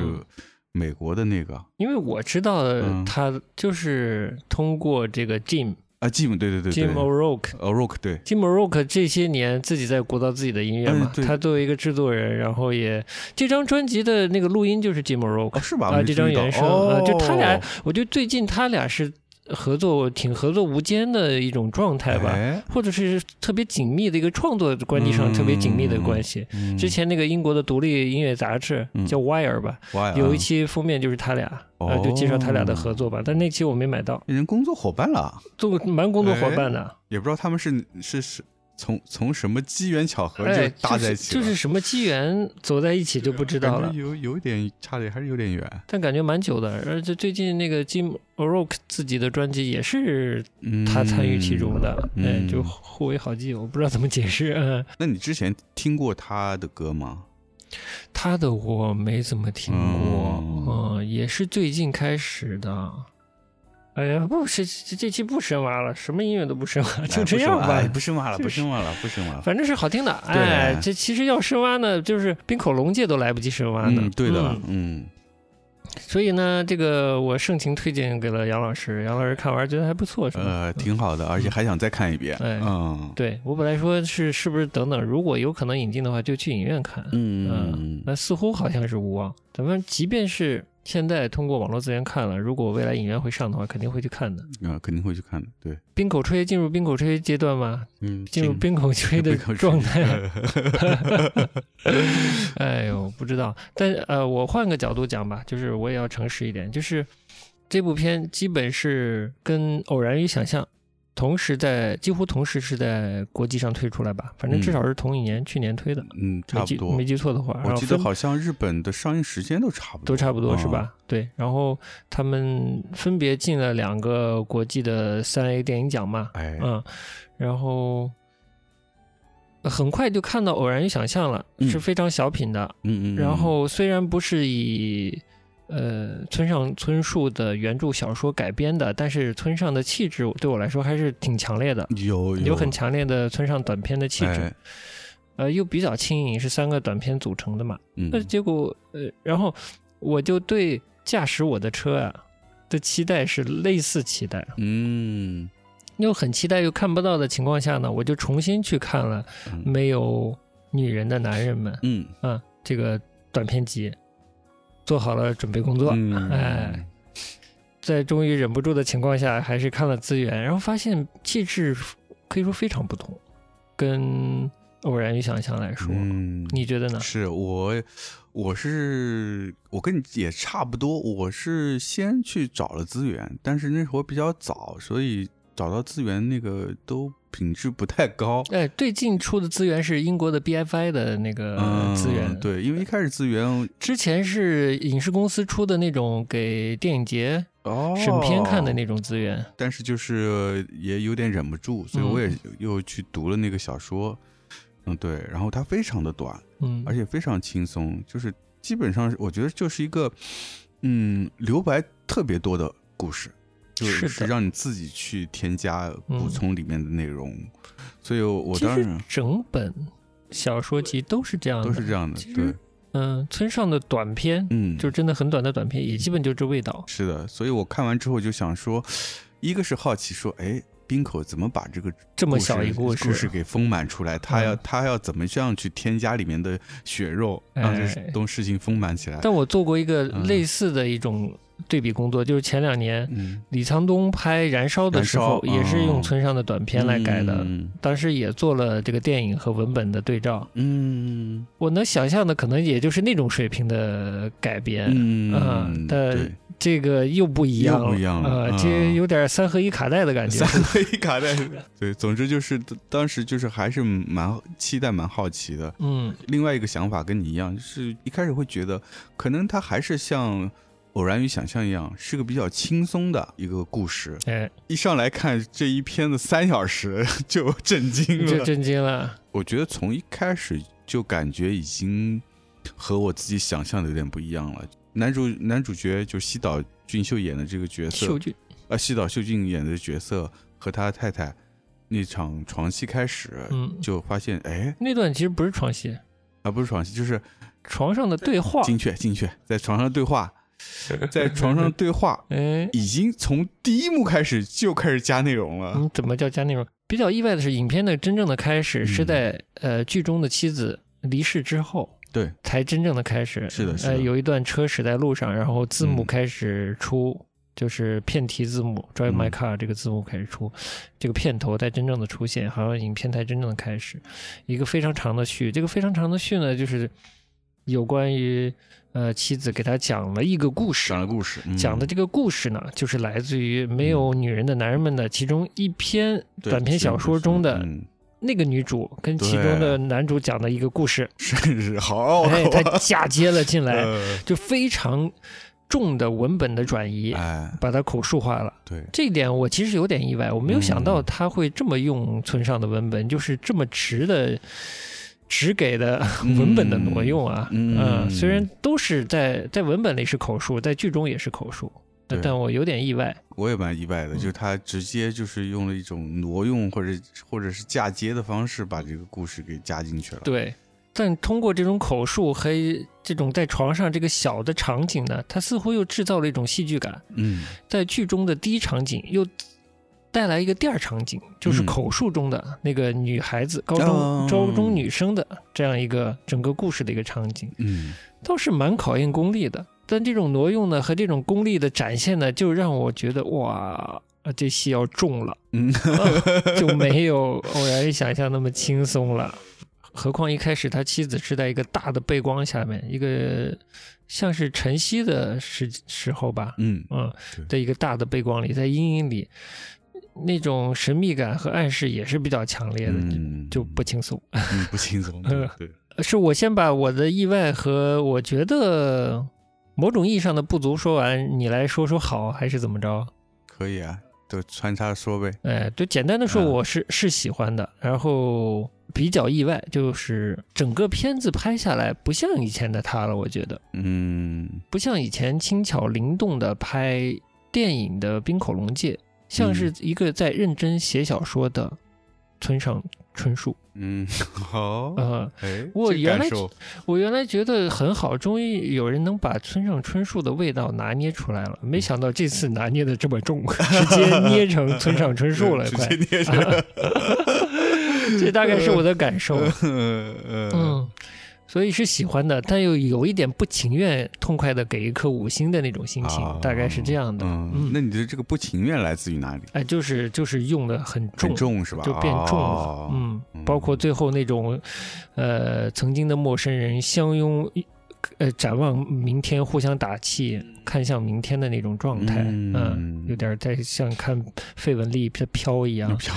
美国的那个，因为我知道他就是通过这个 Jim 啊，Jim 对对对，Jim O'Rourke，O'Rourke 对，Jim O'Rourke 这些年自己在鼓捣自己的音乐嘛，他作为一个制作人，然后也这张专辑的那个录音就是 Jim O'Rourke 是吧？啊，这张原声啊，就他俩，我觉得最近他俩是。合作挺合作无间的一种状态吧，或者是特别紧密的一个创作关系上特别紧密的关系。之前那个英国的独立音乐杂志叫《Wire》吧，有一期封面就是他俩，就介绍他俩的合作吧。但那期我没买到。变成工作伙伴了，做蛮工作伙伴的，也不知道他们是是是。从从什么机缘巧合就搭在一起，就是什么机缘走在一起就不知道了。有有点差的，还是有点远，但感觉蛮久的。而且最近那个 Jim O'Rourke 自己的专辑也是他参与其中的，哎，就互为好基友，我不知道怎么解释。[LAUGHS] 那你之前听过他的歌吗？他的我没怎么听过，嗯，也是最近开始的。哎呀，不是这这期不深挖了，什么音乐都不深挖，就这样吧。不深挖了，不深挖了，不深挖了。反正是好听的。哎，这其实要深挖呢，就是冰口龙界都来不及深挖呢。对的，嗯。所以呢，这个我盛情推荐给了杨老师，杨老师看完觉得还不错，是吧？呃，挺好的，而且还想再看一遍。嗯，对我本来说是是不是等等，如果有可能引进的话，就去影院看。嗯嗯。那似乎好像是无望。咱们即便是。现在通过网络资源看了，如果未来影院会上的话，肯定会去看的。啊，肯定会去看的。对，冰口吹进入冰口吹阶段吗？嗯，进入冰口吹的 [LAUGHS] 状态。[LAUGHS] 哎呦，不知道。但呃，我换个角度讲吧，就是我也要诚实一点，就是这部片基本是跟《偶然与想象》。同时在几乎同时是在国际上推出来吧，反正至少是同一年，去年推的。嗯，差不多，没记错的话。我记得好像日本的上映时间都差不多，都差不多是吧？对。然后他们分别进了两个国际的三 A 电影奖嘛。哎。嗯。然后很快就看到《偶然与想象》了，是非常小品的。嗯嗯。然后虽然不是以。呃，村上春树的原著小说改编的，但是村上的气质对我来说还是挺强烈的，有有很强烈的村上短片的气质，呃，又比较轻盈，是三个短片组成的嘛。那结果，呃，然后我就对驾驶我的车啊的期待是类似期待，嗯，又很期待又看不到的情况下呢，我就重新去看了没有女人的男人们，嗯啊，这个短片集。做好了准备工作，哎，在终于忍不住的情况下，还是看了资源，然后发现气质可以说非常不同，跟偶然与想象来说，嗯，你觉得呢？是我，我是我跟你也差不多，我是先去找了资源，但是那会儿比较早，所以找到资源那个都。品质不太高。哎，最近出的资源是英国的 BFI 的那个资源。对，因为一开始资源之前是影视公司出的那种给电影节审片看的那种资源。但是就是也有点忍不住，所以我也又去读了那个小说。嗯，对。然后它非常的短，嗯，而且非常轻松，就是基本上我觉得就是一个嗯留白特别多的故事。就是让你自己去添加补充里面的内容，所以我当然整本小说集都是这样，都是这样的。对，嗯，村上的短篇，嗯，就真的很短的短篇，也基本就这味道。是的，所以我看完之后就想说，一个是好奇说，哎，冰口怎么把这个这么小一个故事给丰满出来？他要他要怎么这样去添加里面的血肉，让这东事情丰满起来？但我做过一个类似的一种。对比工作就是前两年，李沧东拍《燃烧》的时候，也是用村上的短片来改的。当时也做了这个电影和文本的对照。嗯，我能想象的可能也就是那种水平的改编。嗯，但这个又不一样，不一样了。呃，这有点三合一卡带的感觉。三合一卡带，对，[LAUGHS] 总之就是当时就是还是蛮期待、蛮好奇的。嗯，另外一个想法跟你一样，就是一开始会觉得可能他还是像。偶然与想象一样，是个比较轻松的一个故事。哎，一上来看这一片子三小时 [LAUGHS] 就震惊了，就震惊了。我觉得从一开始就感觉已经和我自己想象的有点不一样了。男主男主角就西岛俊秀演的这个角色，秀俊啊，西岛秀俊演的角色和他太太那场床戏开始，嗯，就发现哎，那段其实不是床戏啊，不是床戏，就是床上的对话，精确精确，在床上对话。[LAUGHS] 在床上对话，哎，已经从第一幕开始就开始加内容了。嗯，怎么叫加内容？比较意外的是，影片的真正的开始是在呃剧中的妻子离世之后，对，才真正的开始。是的，是的。呃，有一段车驶在路上，然后字幕开始出，就是片题字幕 “Drive My Car” 这个字幕开始出，这个片头才真正的出现，好像影片才真正的开始。一个非常长的序，这个非常长的序呢，就是有关于。呃，妻子给他讲了一个故事，讲了故事，讲的这个故事呢，就是来自于《没有女人的男人们》的其中一篇短篇小说中的那个女主跟其中的男主讲的一个故事，是好，哎，他嫁接了进来，[LAUGHS] 就非常重的文本的转移，哎，把它口述化了。对。这一点，我其实有点意外，我没有想到他会这么用村上的文本，就是这么直的。只给的 [LAUGHS] 文本的挪用啊，嗯，虽然都是在在文本里是口述，在剧中也是口述，但我有点意外。我也蛮意外的，就是他直接就是用了一种挪用或者或者是嫁接的方式，把这个故事给加进去了。对，但通过这种口述和这种在床上这个小的场景呢，他似乎又制造了一种戏剧感。嗯，在剧中的第一场景又。带来一个第二场景，就是口述中的那个女孩子，高中高中女生的这样一个整个故事的一个场景，嗯，倒是蛮考验功力的。但这种挪用呢和这种功力的展现呢，就让我觉得哇，这戏要重了，嗯，就没有 [LAUGHS] 偶然想象那么轻松了。何况一开始他妻子是在一个大的背光下面，一个像是晨曦的时时候吧，嗯嗯，的一个大的背光里，在阴影里，那种神秘感和暗示也是比较强烈的，就 [LAUGHS] 不轻松，不轻松。对，是我先把我的意外和我觉得某种意义上的不足说完，你来说说好还是怎么着？可以啊，就穿插说呗。哎，就，简单的说，我是是喜欢的，然后。比较意外，就是整个片子拍下来不像以前的他了，我觉得，嗯，不像以前轻巧灵动的拍电影的冰口龙介，像是一个在认真写小说的村上春树。嗯，[LAUGHS] 好，呃，我原来我原来觉得很好，终于有人能把村上春树的味道拿捏出来了，没想到这次拿捏的这么重，[LAUGHS] 直接捏成村上春树了，[LAUGHS] 快。这大概是我的感受，嗯，所以是喜欢的，但又有一点不情愿，痛快的给一颗五星的那种心情，大概是这样的。嗯，那你的这个不情愿来自于哪里？哎，就是就是用的很重，重是吧？就变重了。嗯，包括最后那种，呃，曾经的陌生人相拥。呃，展望明天，互相打气，看向明天的那种状态，嗯，有点在像看费雯丽飘飘一样，飘。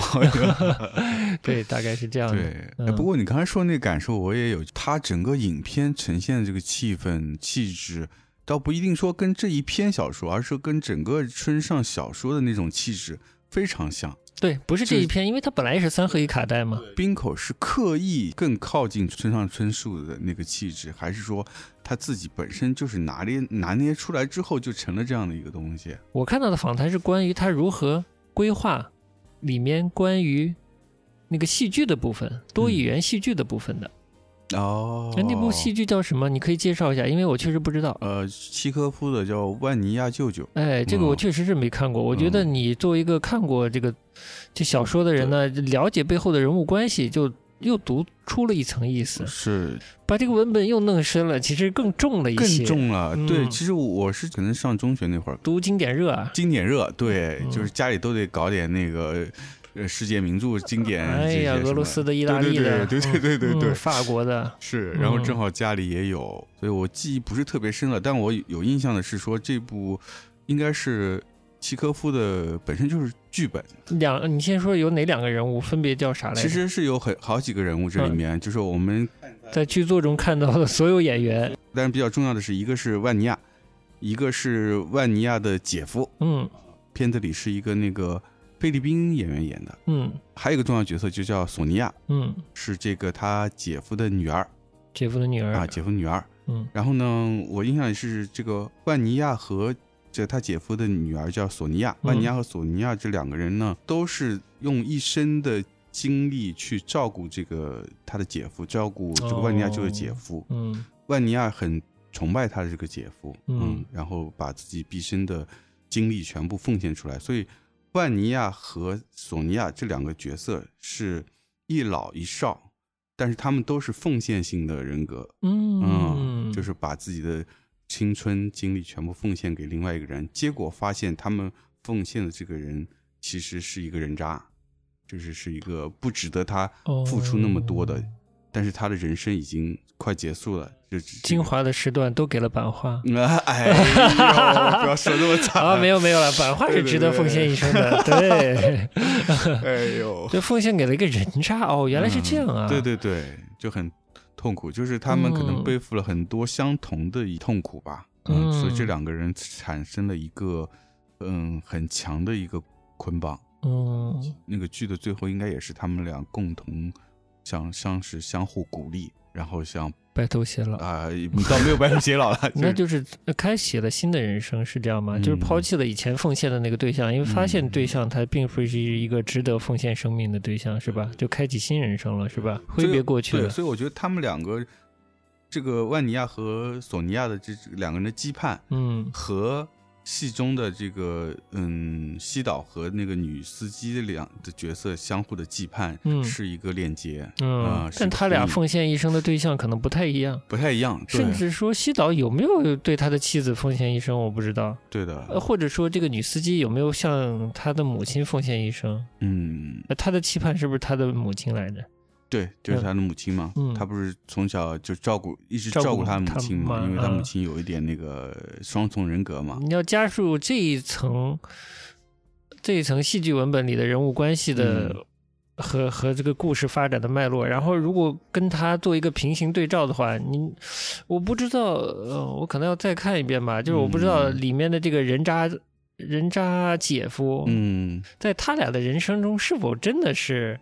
[LAUGHS] 对，大概是这样。对，不过你刚才说那感受，我也有。他整个影片呈现的这个气氛、气质，倒不一定说跟这一篇小说，而是跟整个村上小说的那种气质非常像。对，不是这一篇，因为它本来也是三合一卡带嘛。冰口是刻意更靠近村上春树的那个气质，还是说他自己本身就是拿捏拿捏出来之后就成了这样的一个东西？我看到的访谈是关于他如何规划里面关于那个戏剧的部分，多语言戏剧的部分的。哦，那那部戏剧叫什么？你可以介绍一下，因为我确实不知道。呃，契科夫的叫《万尼亚舅舅》。哎，这个我确实是没看过。我觉得你作为一个看过这个这小说的人呢，了解背后的人物关系，就又读出了一层意思。是，把这个文本又弄深了，其实更重了一些。更重了，对。其实我是可能上中学那会儿读经典热啊，经典热，对，就是家里都得搞点那个。呃，世界名著经典，[LAUGHS] 哎呀，俄罗斯的、意大利的，对对对对对，法国的，是，然后正好家里也有，所以我记忆不是特别深了，但我有印象的是说这部应该是契科夫的本身就是剧本。两，你先说有哪两个人物，分别叫啥来着？其实是有很好几个人物，这里面就是我们在剧作中看到的所有演员，[LAUGHS] 但是比较重要的是一个是万尼亚，一个是万尼亚的姐夫，嗯，片子里是一个那个。菲律宾演员演的，嗯，还有一个重要角色就叫索尼娅，嗯，是这个他姐夫的女儿，姐夫的女儿。啊，姐夫女儿，嗯，然后呢，我印象里是这个万尼亚和这他姐夫的女儿叫索尼娅，万尼亚和索尼娅这两个人呢，都是用一生的精力去照顾这个他的姐夫，照顾这个万尼亚就是姐夫，嗯，万尼亚很崇拜他的这个姐夫，嗯，然后把自己毕生的精力全部奉献出来，所以。万尼亚和索尼娅这两个角色是一老一少，但是他们都是奉献性的人格，嗯，就是把自己的青春精力全部奉献给另外一个人，结果发现他们奉献的这个人其实是一个人渣，就是是一个不值得他付出那么多的。但是他的人生已经快结束了，就精华的时段都给了版画。[LAUGHS] 哎呦，不要说那么惨啊！没有没有了，版画是值得奉献一生的。[LAUGHS] 对，[LAUGHS] 哎呦，就奉献给了一个人渣哦，原来是这样啊！对对对，就很痛苦，就是他们可能背负了很多相同的一痛苦吧。嗯，所以这两个人产生了一个嗯很强的一个捆绑。嗯，那个剧的最后应该也是他们俩共同。相像是相互鼓励，然后像白头偕老啊，倒没有白头偕老了，[LAUGHS] 那就是开启了新的人生，是这样吗？就是抛弃了以前奉献的那个对象，因为发现对象他并不是一个值得奉献生命的对象，是吧？就开启新人生了，是吧？挥别过去了。所以我觉得他们两个，这个万尼亚和索尼娅的这两个人的羁绊，嗯，和。戏中的这个嗯，西岛和那个女司机两的角色相互的羁绊，嗯，是一个链接，嗯，但他俩奉献一生的对象可能不太一样，不太一样，甚至说西岛有没有对他的妻子奉献一生，我不知道，对的，呃，或者说这个女司机有没有向他的母亲奉献一生，嗯，他的期盼是不是他的母亲来着？对，就是他的母亲嘛。嗯，他不是从小就照顾，一直照顾他的母亲嘛，因为他母亲有一点那个双重人格嘛。你要加入这一层，这一层戏剧文本里的人物关系的和和这个故事发展的脉络，然后如果跟他做一个平行对照的话，你我不知道，呃，我可能要再看一遍吧。就是我不知道里面的这个人渣人渣姐夫，嗯，在他俩的人生中是否真的是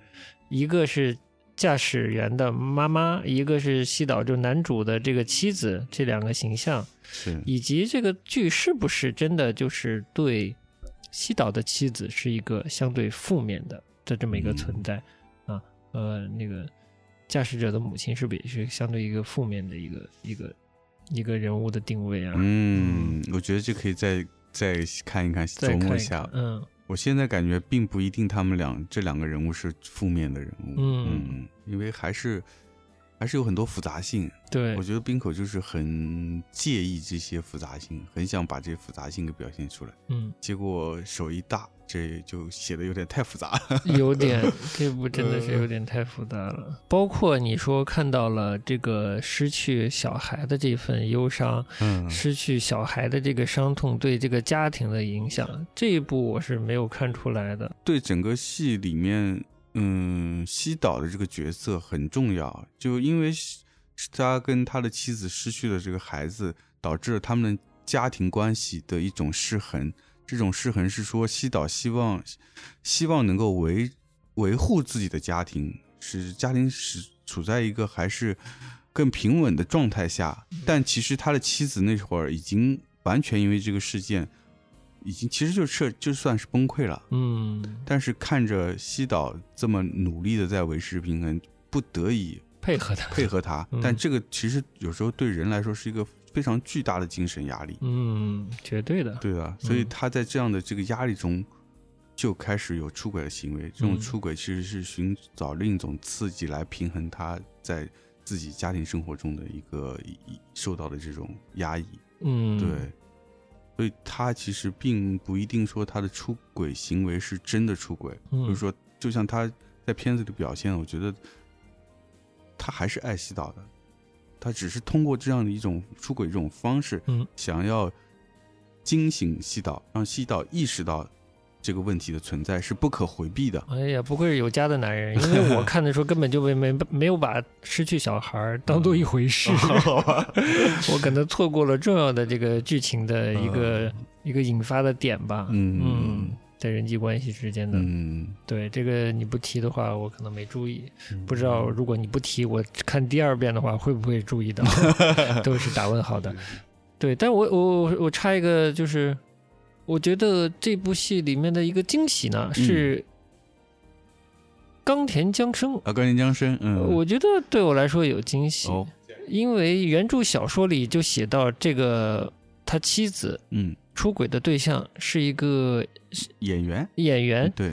一个是。驾驶员的妈妈，一个是西岛，就男主的这个妻子，这两个形象，是以及这个剧是不是真的就是对西岛的妻子是一个相对负面的的这么一个存在啊？呃，那个驾驶者的母亲是不是也是相对一个负面的一个一个一个人物的定位啊？嗯，我觉得这可以再再看一看，琢磨一下，嗯。我现在感觉并不一定，他们俩这两个人物是负面的人物，嗯，因为还是还是有很多复杂性。对，我觉得冰口就是很介意这些复杂性，很想把这些复杂性给表现出来，嗯，结果手一大。这就写的有点太复杂了，[LAUGHS] 有点这部真的是有点太复杂了。包括你说看到了这个失去小孩的这份忧伤，嗯，失去小孩的这个伤痛对这个家庭的影响，这一部我是没有看出来的。对整个戏里面，嗯，西岛的这个角色很重要，就因为他跟他的妻子失去了这个孩子，导致了他们家庭关系的一种失衡。这种失衡是说，西岛希望希望能够维维护自己的家庭，使家庭是处在一个还是更平稳的状态下。但其实他的妻子那会儿已经完全因为这个事件，已经其实就彻就算是崩溃了。嗯。但是看着西岛这么努力的在维持平衡，不得已配合他配合他。但这个其实有时候对人来说是一个。非常巨大的精神压力，嗯，绝对的，对啊，所以他在这样的这个压力中，就开始有出轨的行为。这种出轨其实是寻找另一种刺激来平衡他在自己家庭生活中的一个受到的这种压抑。嗯，对，所以他其实并不一定说他的出轨行为是真的出轨，就是说，就像他在片子里表现，我觉得他还是爱西岛的。他只是通过这样的一种出轨这种方式，嗯，想要惊醒西岛，让西岛意识到这个问题的存在是不可回避的。哎呀，不愧是有家的男人，因为我看的时候根本就没 [LAUGHS] 没没有把失去小孩当做一回事，[LAUGHS] [LAUGHS] 我可能错过了重要的这个剧情的一个一个引发的点吧。嗯嗯。在人际关系之间的，嗯，对这个你不提的话，我可能没注意，不知道如果你不提，我看第二遍的话会不会注意到，都是打问号的。对，但我我我插一个，就是我觉得这部戏里面的一个惊喜呢是冈田将生。啊，冈田将生，嗯，我觉得对我来说有惊喜，因为原著小说里就写到这个他妻子，嗯。出轨的对象是一个演员，演员。对，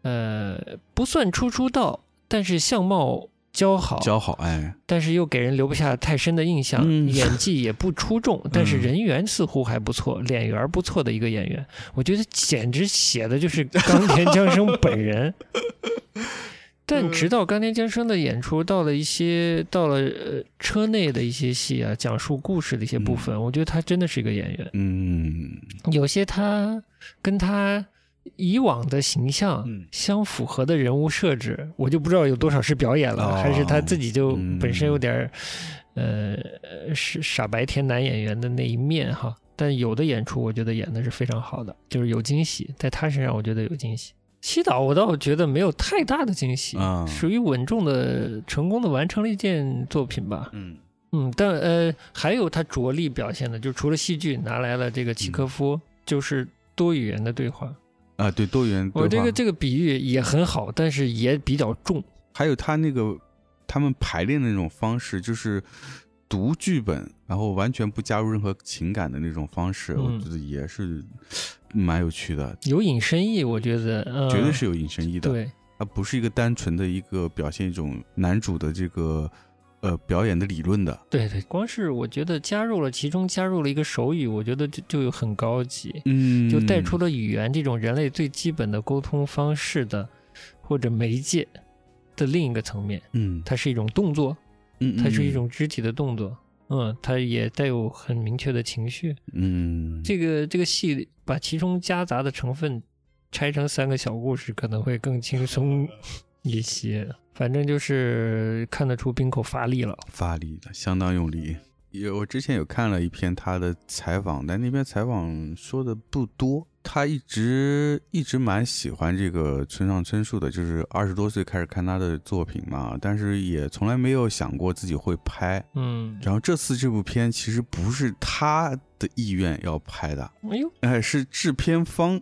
呃，不算初出道，但是相貌姣好，姣好哎，但是又给人留不下太深的印象，演技也不出众，[LAUGHS] 但是人缘似乎还不错，脸缘不错的一个演员，我觉得简直写的就是冈田将生本人。[LAUGHS] 但直到冈田将生的演出到了一些到了呃车内的一些戏啊，讲述故事的一些部分，我觉得他真的是一个演员。嗯，有些他跟他以往的形象相符合的人物设置，我就不知道有多少是表演了，还是他自己就本身有点呃是傻白甜男演员的那一面哈。但有的演出，我觉得演的是非常好的，就是有惊喜，在他身上我觉得有惊喜。西岛，我倒觉得没有太大的惊喜，属于稳重的、成功的完成了一件作品吧。嗯嗯，但呃，还有他着力表现的，就除了戏剧拿来了这个契科夫，就是多语言的对话啊，对多语言。我这个这个比喻也很好，但是也比较重。还有他那个他们排练的那种方式，就是读剧本，然后完全不加入任何情感的那种方式，我觉得也是蛮有趣的，有隐身意，我觉得绝对是有隐身意的。对，它不是一个单纯的一个表现一种男主的这个呃表演的理论的。对对，光是我觉得加入了其中加入了一个手语，我觉得就就有很高级，嗯，就带出了语言这种人类最基本的沟通方式的或者媒介的另一个层面。嗯，它是一种动作。嗯，它是一种肢体的动作，嗯，它也带有很明确的情绪，嗯，这个这个戏把其中夹杂的成分拆成三个小故事，可能会更轻松 [LAUGHS] 一些。反正就是看得出冰口发力了，发力了，相当用力。有我之前有看了一篇他的采访，但那篇采访说的不多。他一直一直蛮喜欢这个村上春树的，就是二十多岁开始看他的作品嘛，但是也从来没有想过自己会拍。嗯，然后这次这部片其实不是他的意愿要拍的，哎呦，哎，是制片方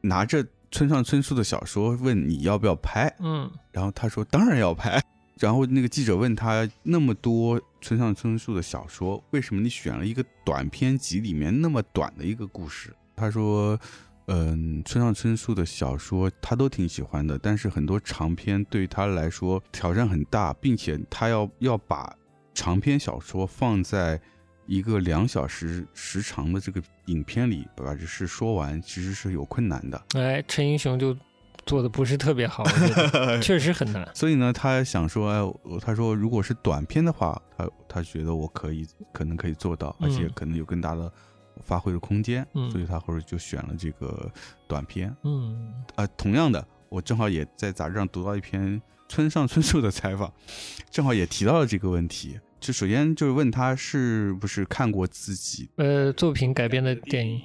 拿着村上春树的小说问你要不要拍，嗯，然后他说当然要拍。然后那个记者问他那么多村上春树的小说，为什么你选了一个短篇集里面那么短的一个故事？他说：“嗯，村上春树的小说他都挺喜欢的，但是很多长篇对他来说挑战很大，并且他要要把长篇小说放在一个两小时时长的这个影片里把这事说完，其实是有困难的。”哎，陈英雄就做的不是特别好，[LAUGHS] 确实很难。所以呢，他想说：“哎，他说如果是短片的话，他他觉得我可以，可能可以做到，而且可能有更大的。”发挥的空间，所以他后来就选了这个短片。嗯，呃，同样的，我正好也在杂志上读到一篇村上春树的采访，正好也提到了这个问题。就首先就是问他是不是看过自己呃作品改编的电影，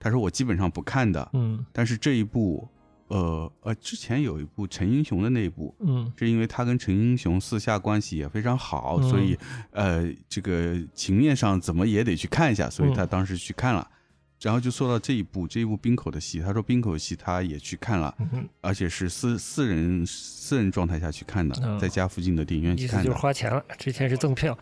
他说我基本上不看的。嗯，但是这一部。呃呃，之前有一部陈英雄的那部，嗯，是因为他跟陈英雄私下关系也非常好，所以呃，这个情面上怎么也得去看一下，所以他当时去看了。然后就说到这一部这一部冰口的戏，他说冰口戏他也去看了，而且是私私人私人状态下去看的，在家附近的电影院去看的，就是花钱了。之前是赠票，[LAUGHS]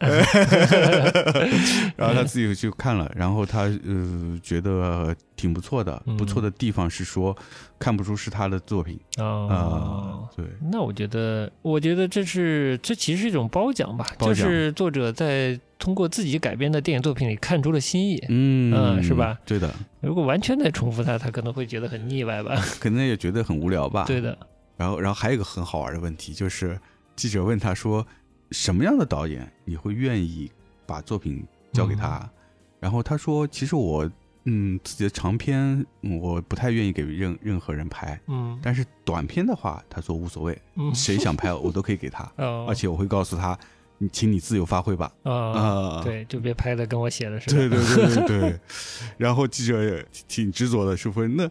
然后他自己去看了，然后他呃觉得挺不错的，不错的地方是说看不出是他的作品啊。对，那我觉得，我觉得这是这其实是一种褒奖吧，就是作者在。通过自己改编的电影作品里看出了新意，嗯嗯，是吧？对的。如果完全在重复他，他可能会觉得很腻歪吧？[LAUGHS] 可能也觉得很无聊吧？[LAUGHS] 对的。然后，然后还有一个很好玩的问题，就是记者问他说：“什么样的导演你会愿意把作品交给他？”然后他说：“其实我，嗯，自己的长篇我不太愿意给任任何人拍，嗯，但是短片的话，他说无所谓，谁想拍我都可以给他，而且我会告诉他。”你请你自由发挥吧啊！对，就别拍的跟我写的似的。对 [LAUGHS] 对对对对。然后记者也挺执着的，说：“那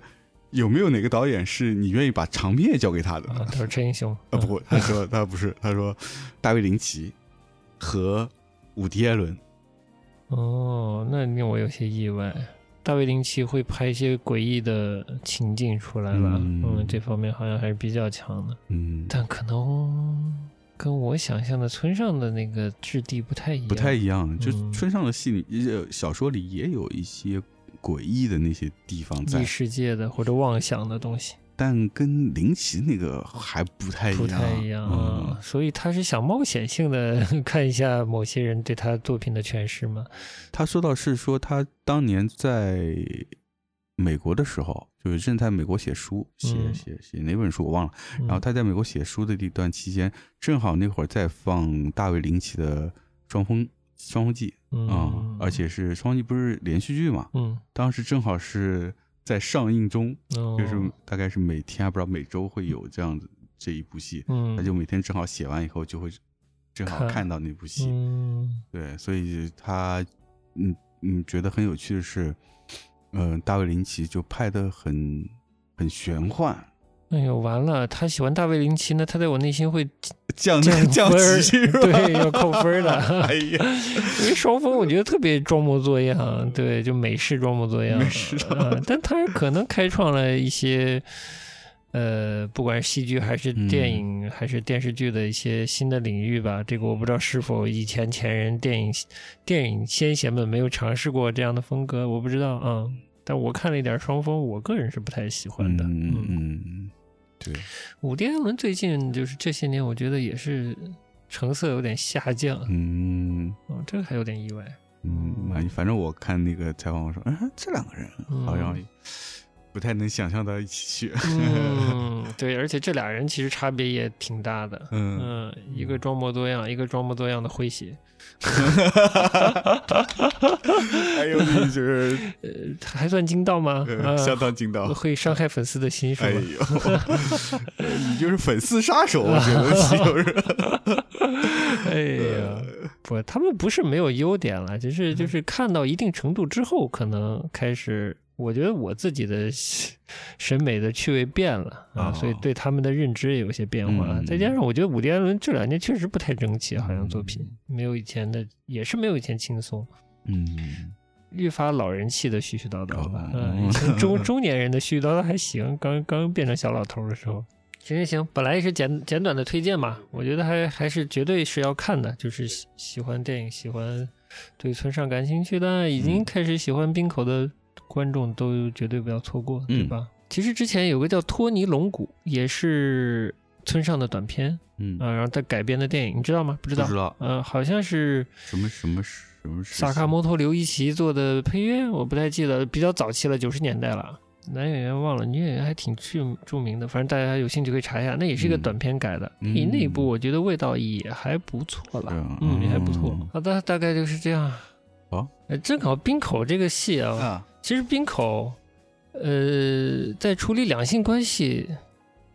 有没有哪个导演是你愿意把长片交给他的？”他说：“陈英雄。”啊不，他说他不是，他说大卫林奇和伍迪艾伦。哦，那令我有些意外。大卫林奇会拍一些诡异的情境出来吧？嗯，这方面好像还是比较强的。嗯，但可能。跟我想象的村上的那个质地不太一样，不太一样。就村上的戏里、小说里也有一些诡异的那些地方在，异世界的或者妄想的东西，但跟林奇那个还不太一样，不太一样啊。所以他是想冒险性的 [LAUGHS] 看一下某些人对他作品的诠释吗？他说到是说他当年在美国的时候。就是正在美国写书，写写写哪本书我忘了。然后他在美国写书的这段期间，正好那会儿在放大卫林奇的《双峰双峰记》啊，而且是《双峰记》不是连续剧嘛？嗯，当时正好是在上映中，就是大概是每天还不知道每周会有这样的这一部戏，他就每天正好写完以后就会正好看到那部戏。对，所以他嗯嗯觉得很有趣的是。嗯，大卫林奇就拍的很很玄幻。哎呦，完了！他喜欢大卫林奇呢，他在我内心会降降 [LAUGHS] 降级，对，要扣分的。[LAUGHS] 哎呀，[LAUGHS] 因为双峰我觉得特别装模作样，对，就美式装模作样。美式但他可能开创了一些呃，不管是戏剧还是电影还是电视剧的一些新的领域吧，这个我不知道是否以前前人电影电影先贤们没有尝试过这样的风格，我不知道啊。但我看了一点双峰，我个人是不太喜欢的。嗯嗯嗯，对。伍迪·艾伦最近就是这些年，我觉得也是成色有点下降。嗯，哦，这个还有点意外。嗯，反正我看那个采访，我说，嗯，这两个人好像。不太能想象到一起去。嗯，[LAUGHS] 对，而且这俩人其实差别也挺大的。嗯，一个装模作样，一个装模作样的诙谐。还有你就是呃，还算精到吗？相当精到，会伤害粉丝的心，是吗？你就是粉丝杀手，[LAUGHS] 我觉得就是。哎呀，不，他们不是没有优点了，只是就是看到一定程度之后，可能开始。我觉得我自己的审美的趣味变了啊，所以对他们的认知也有些变化。再加上我觉得伍迪·艾伦这两年确实不太争气，好像作品没有以前的，也是没有以前轻松。嗯，愈发老人气的絮絮叨叨吧。嗯，中中年人的絮絮叨叨还行，刚刚变成小老头的时候。行行行，本来也是简简短的推荐嘛，我觉得还还是绝对是要看的，就是喜欢电影、喜欢对村上感兴趣的，已经开始喜欢冰口的。观众都绝对不要错过，对吧？其实之前有个叫《托尼龙骨》，也是村上的短片，嗯啊，然后他改编的电影，你知道吗？不知道，不知道。呃，好像是什么什么什么萨卡摩托刘一奇做的配乐，我不太记得，比较早期了，九十年代了。男演员忘了，女演员还挺著著名的，反正大家有兴趣可以查一下，那也是一个短片改的。你那一部我觉得味道也还不错了，嗯，也还不错。好的，大概就是这样。好，正好冰口这个戏啊。其实冰口，呃，在处理两性关系，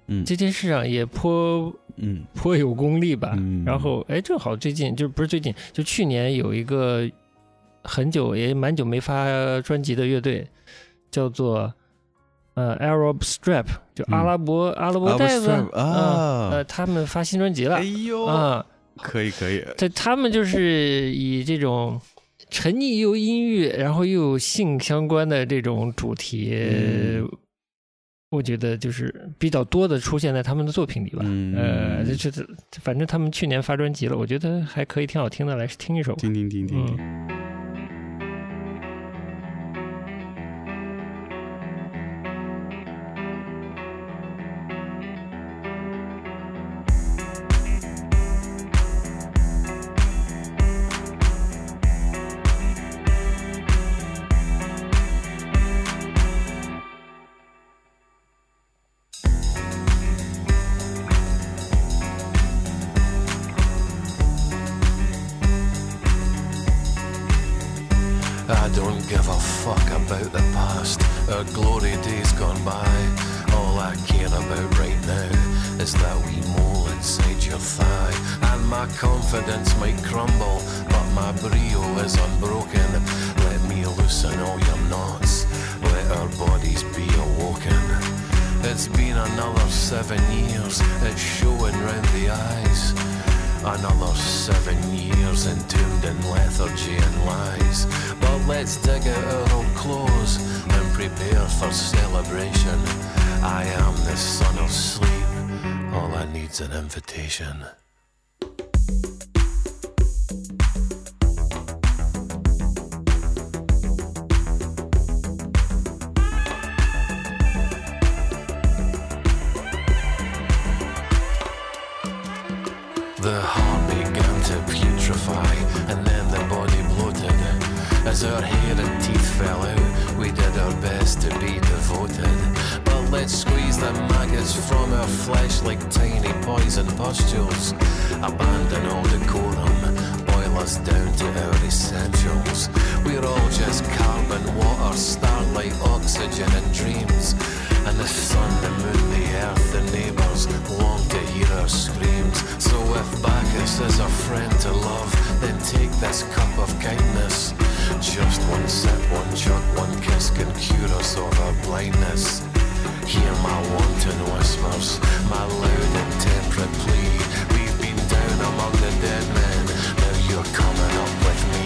嗯，这件事上也颇，嗯，颇有功力吧。然后，哎，正好最近就不是最近，就去年有一个很久也蛮久没发专辑的乐队，叫做呃 Arab Strap，就阿拉伯阿拉伯袋子啊，呃，他们发新专辑了。哎呦啊，可以可以。这他们就是以这种。沉溺又音乐，然后又有性相关的这种主题，我觉得就是比较多的出现在他们的作品里吧。呃，这这反正他们去年发专辑了，我觉得还可以，挺好听的，来听一首。听听听听听。this cup of kindness. Just one sip, one chug, one kiss can cure us of our blindness. Hear my wanton whispers, my loud and temperate plea. We've been down among the dead men, now you're coming up with me.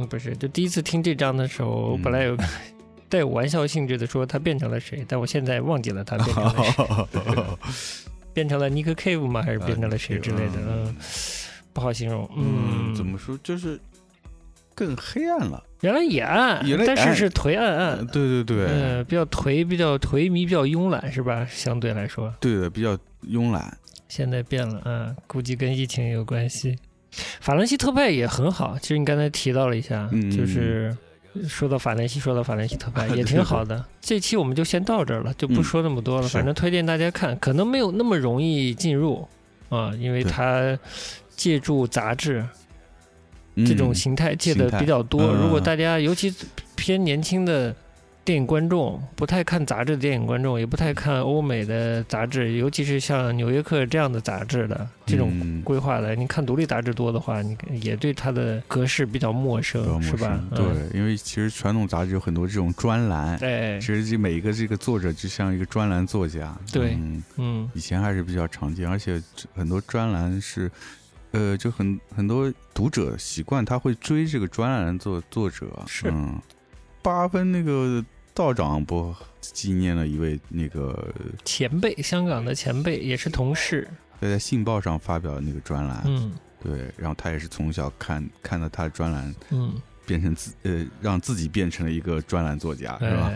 嗯，不是，就第一次听这张的时候，我本来有 [LAUGHS] 带有玩笑性质的说他变成了谁，但我现在忘记了他变成了谁，[LAUGHS] 变成了尼克 Cave 吗？还是变成了谁之类的？嗯，不好形容。嗯，怎么说？就是更黑暗了。原来也暗，但是是颓暗暗。对对对，嗯，比较颓，比较颓靡，比较慵懒，是吧？相对来说，对的，比较慵懒。现在变了，嗯，估计跟疫情有关系。法兰西特派也很好，其实你刚才提到了一下，就是说到法兰西，说到法兰西特派 [LAUGHS] 也挺好的。这期我们就先到这儿了，就不说那么多了。反正推荐大家看，可能没有那么容易进入啊，因为它借助杂志这种形态借的比较多。如果大家尤其偏年轻的。电影观众不太看杂志的电影观众，也不太看欧美的杂志，尤其是像《纽约客》这样的杂志的这种规划的。你看独立杂志多的话，你也对它的格式比较陌生，是吧？对，因为其实传统杂志有很多这种专栏，对，其实这每一个这个作者就像一个专栏作家，对，嗯，以前还是比较常见，而且很多专栏是，呃，就很很多读者习惯他会追这个专栏作作者，是。八分那个道长不纪念了一位那个前辈，香港的前辈也是同事，在在《信报》上发表那个专栏，嗯，对，然后他也是从小看看到他的专栏，嗯，变成自呃让自己变成了一个专栏作家，是吧？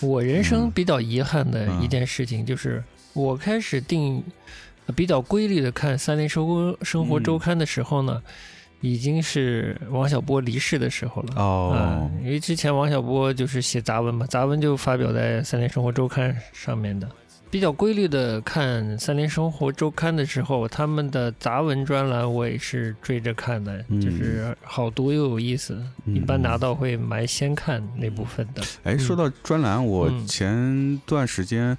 我人生比较遗憾的一件事情就是，我开始定比较规律的看《三联生活生活周刊》的时候呢。已经是王小波离世的时候了哦，因为之前王小波就是写杂文嘛，杂文就发表在《三联生活周刊》上面的。比较规律的看《三联生活周刊》的时候，他们的杂文专栏我也是追着看的，就是好读又有意思。一般拿到会买先看那部分的。哎，说到专栏，我前段时间。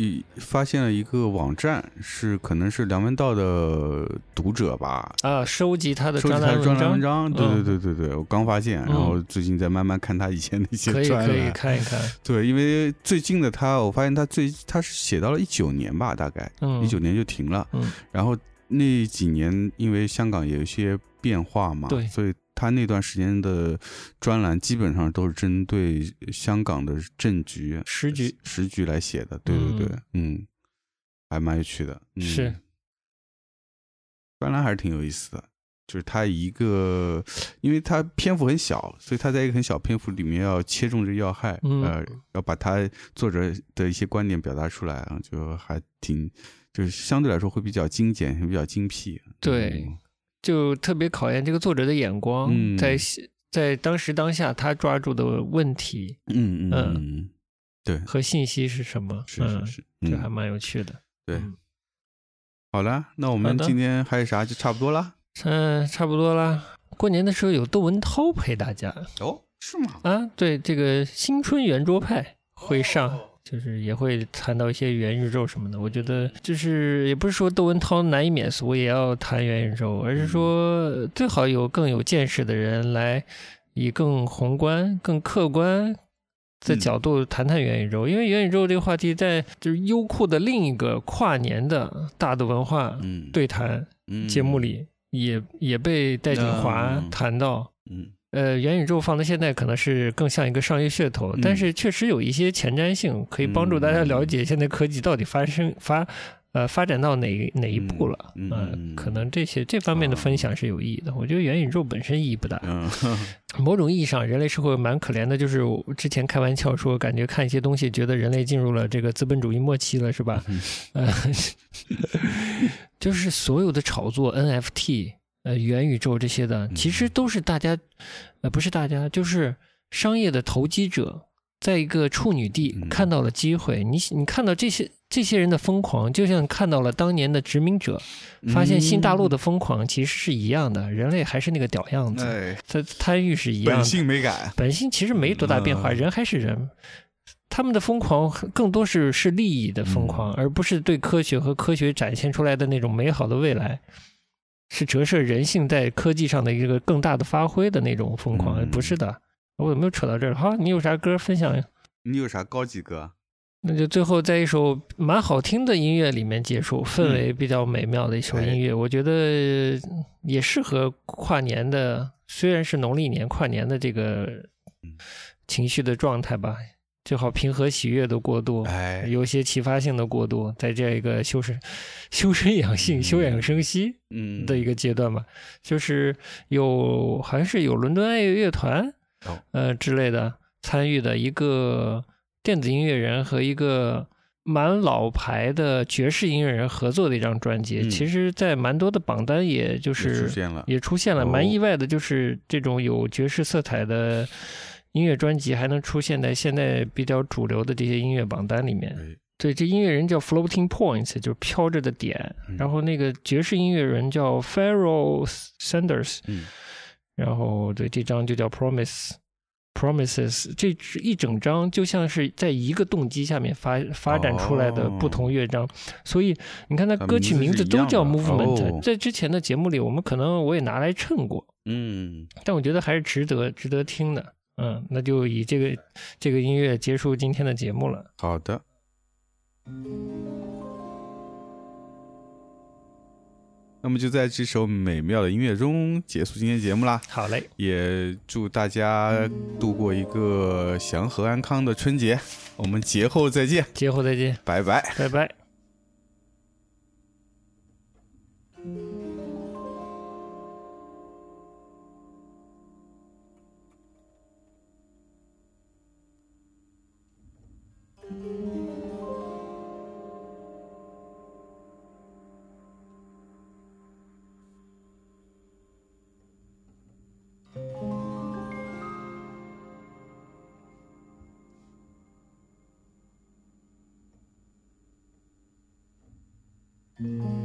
一发现了一个网站，是可能是梁文道的读者吧？啊，收集他的专栏文章。对对对对对，我刚发现，然后最近在慢慢看他以前的一些专栏。可以可以看一看。对，因为最近的他，我发现他最他是写到了一九年吧，大概一九年就停了。嗯。然后那几年，因为香港有一些变化嘛，对，所以。他那段时间的专栏基本上都是针对香港的政局、时局、时局来写的，对对对，嗯，还蛮有趣的。是，专栏还是挺有意思的，就是他一个，因为他篇幅很小，所以他在一个很小篇幅里面要切中这要害，呃，要把他作者的一些观点表达出来啊，就还挺，就是相对来说会比较精简，比较精辟。对。就特别考验这个作者的眼光，在在当时当下他抓住的问题，嗯嗯，对，和信息是什么？是是是，这还蛮有趣的。对，好了，那我们今天还有啥就差不多了。嗯，差不多了。过年的时候有窦文涛陪大家哦，是吗？啊，对，这个新春圆桌派会上。就是也会谈到一些元宇宙什么的，我觉得就是也不是说窦文涛难以免俗也要谈元宇宙，而是说最好有更有见识的人来以更宏观、更客观的角度谈谈元宇宙，因为元宇宙这个话题在就是优酷的另一个跨年的大的文化对谈节目里也也被戴锦华谈到。呃，元宇宙放到现在可能是更像一个商业噱头，但是确实有一些前瞻性，可以帮助大家了解现在科技到底发生发呃发展到哪哪一步了。嗯，可能这些这方面的分享是有意义的。我觉得元宇宙本身意义不大。[LAUGHS] 某种意义上，人类社会蛮可怜的，就是之前开玩笑说，感觉看一些东西，觉得人类进入了这个资本主义末期了，是吧？呃，[LAUGHS] 就是所有的炒作 NFT。呃，元宇宙这些的，其实都是大家，呃，不是大家，就是商业的投机者，在一个处女地看到了机会。你你看到这些这些人的疯狂，就像看到了当年的殖民者，发现新大陆的疯狂，其实是一样的。人类还是那个屌样子，他贪欲是一样，本性没改，本性其实没多大变化，人还是人。他们的疯狂更多是是利益的疯狂，而不是对科学和科学展现出来的那种美好的未来。是折射人性在科技上的一个更大的发挥的那种疯狂，不是的。我有没有扯到这儿？好，你有啥歌分享？你有啥高级歌？那就最后在一首蛮好听的音乐里面结束，氛围比较美妙的一首音乐，我觉得也适合跨年的，虽然是农历年跨年的这个情绪的状态吧，最好平和喜悦的过渡，哎，有些启发性的过渡，在这样一个修身、修身养性、休养生息嗯。的一个阶段吧，就是有好像是有伦敦爱乐乐团呃之类的参与的一个。电子音乐人和一个蛮老牌的爵士音乐人合作的一张专辑，其实，在蛮多的榜单，也就是也出现了，蛮意外的，就是这种有爵士色彩的音乐专辑，还能出现在现在比较主流的这些音乐榜单里面。对，这音乐人叫 Floating Points，就是飘着的点。然后那个爵士音乐人叫 Pharoah Sanders，然后对这张就叫 Promise。Promises，这一整张就像是在一个动机下面发发展出来的不同乐章，所以你看，它歌曲名字都叫 Movement。在之前的节目里，我们可能我也拿来衬过，嗯，但我觉得还是值得值得听的，嗯，那就以这个这个音乐结束今天的节目了。好的。那么就在这首美妙的音乐中结束今天节目啦。好嘞，也祝大家度过一个祥和安康的春节。我们节后再见，节后再见，拜拜，拜拜。Mm.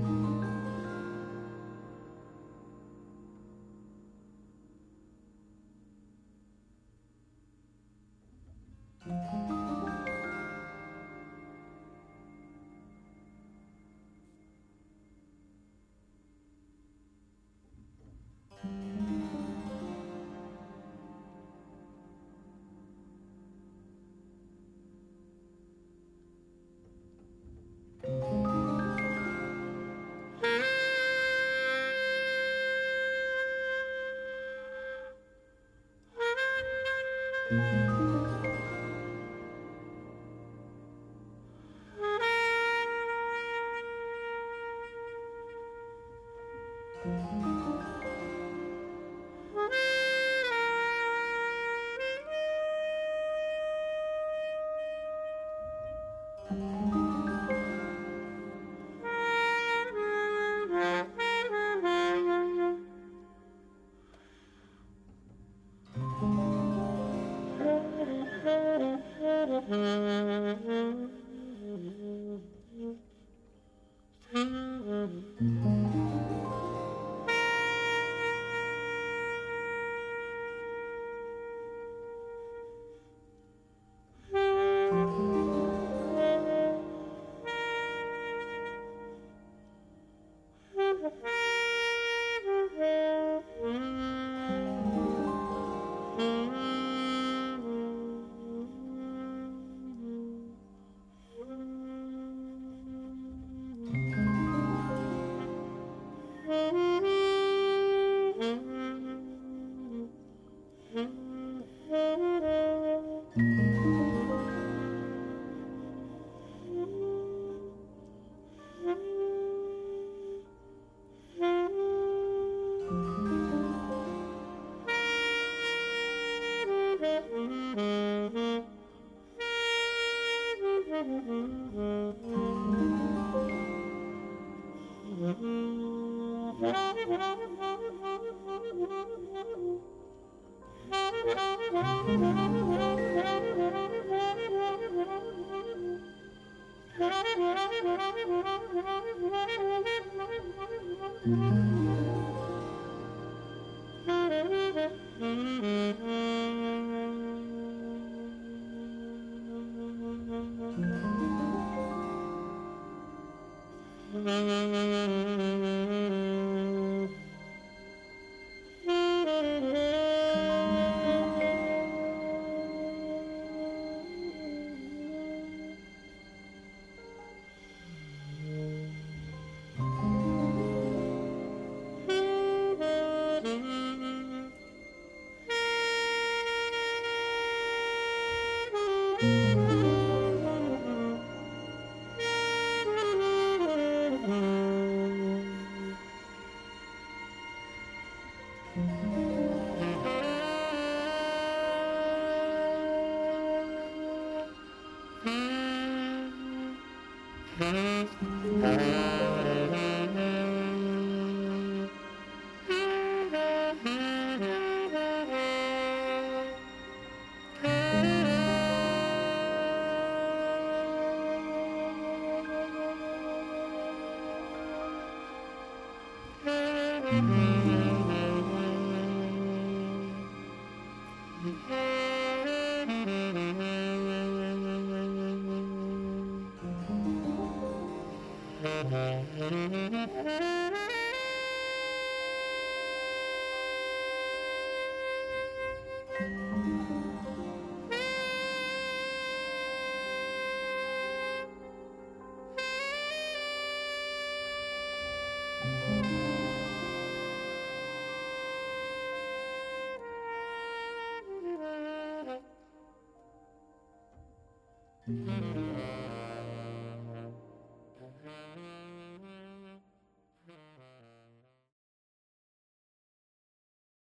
Mm-hmm. Mm-hmm.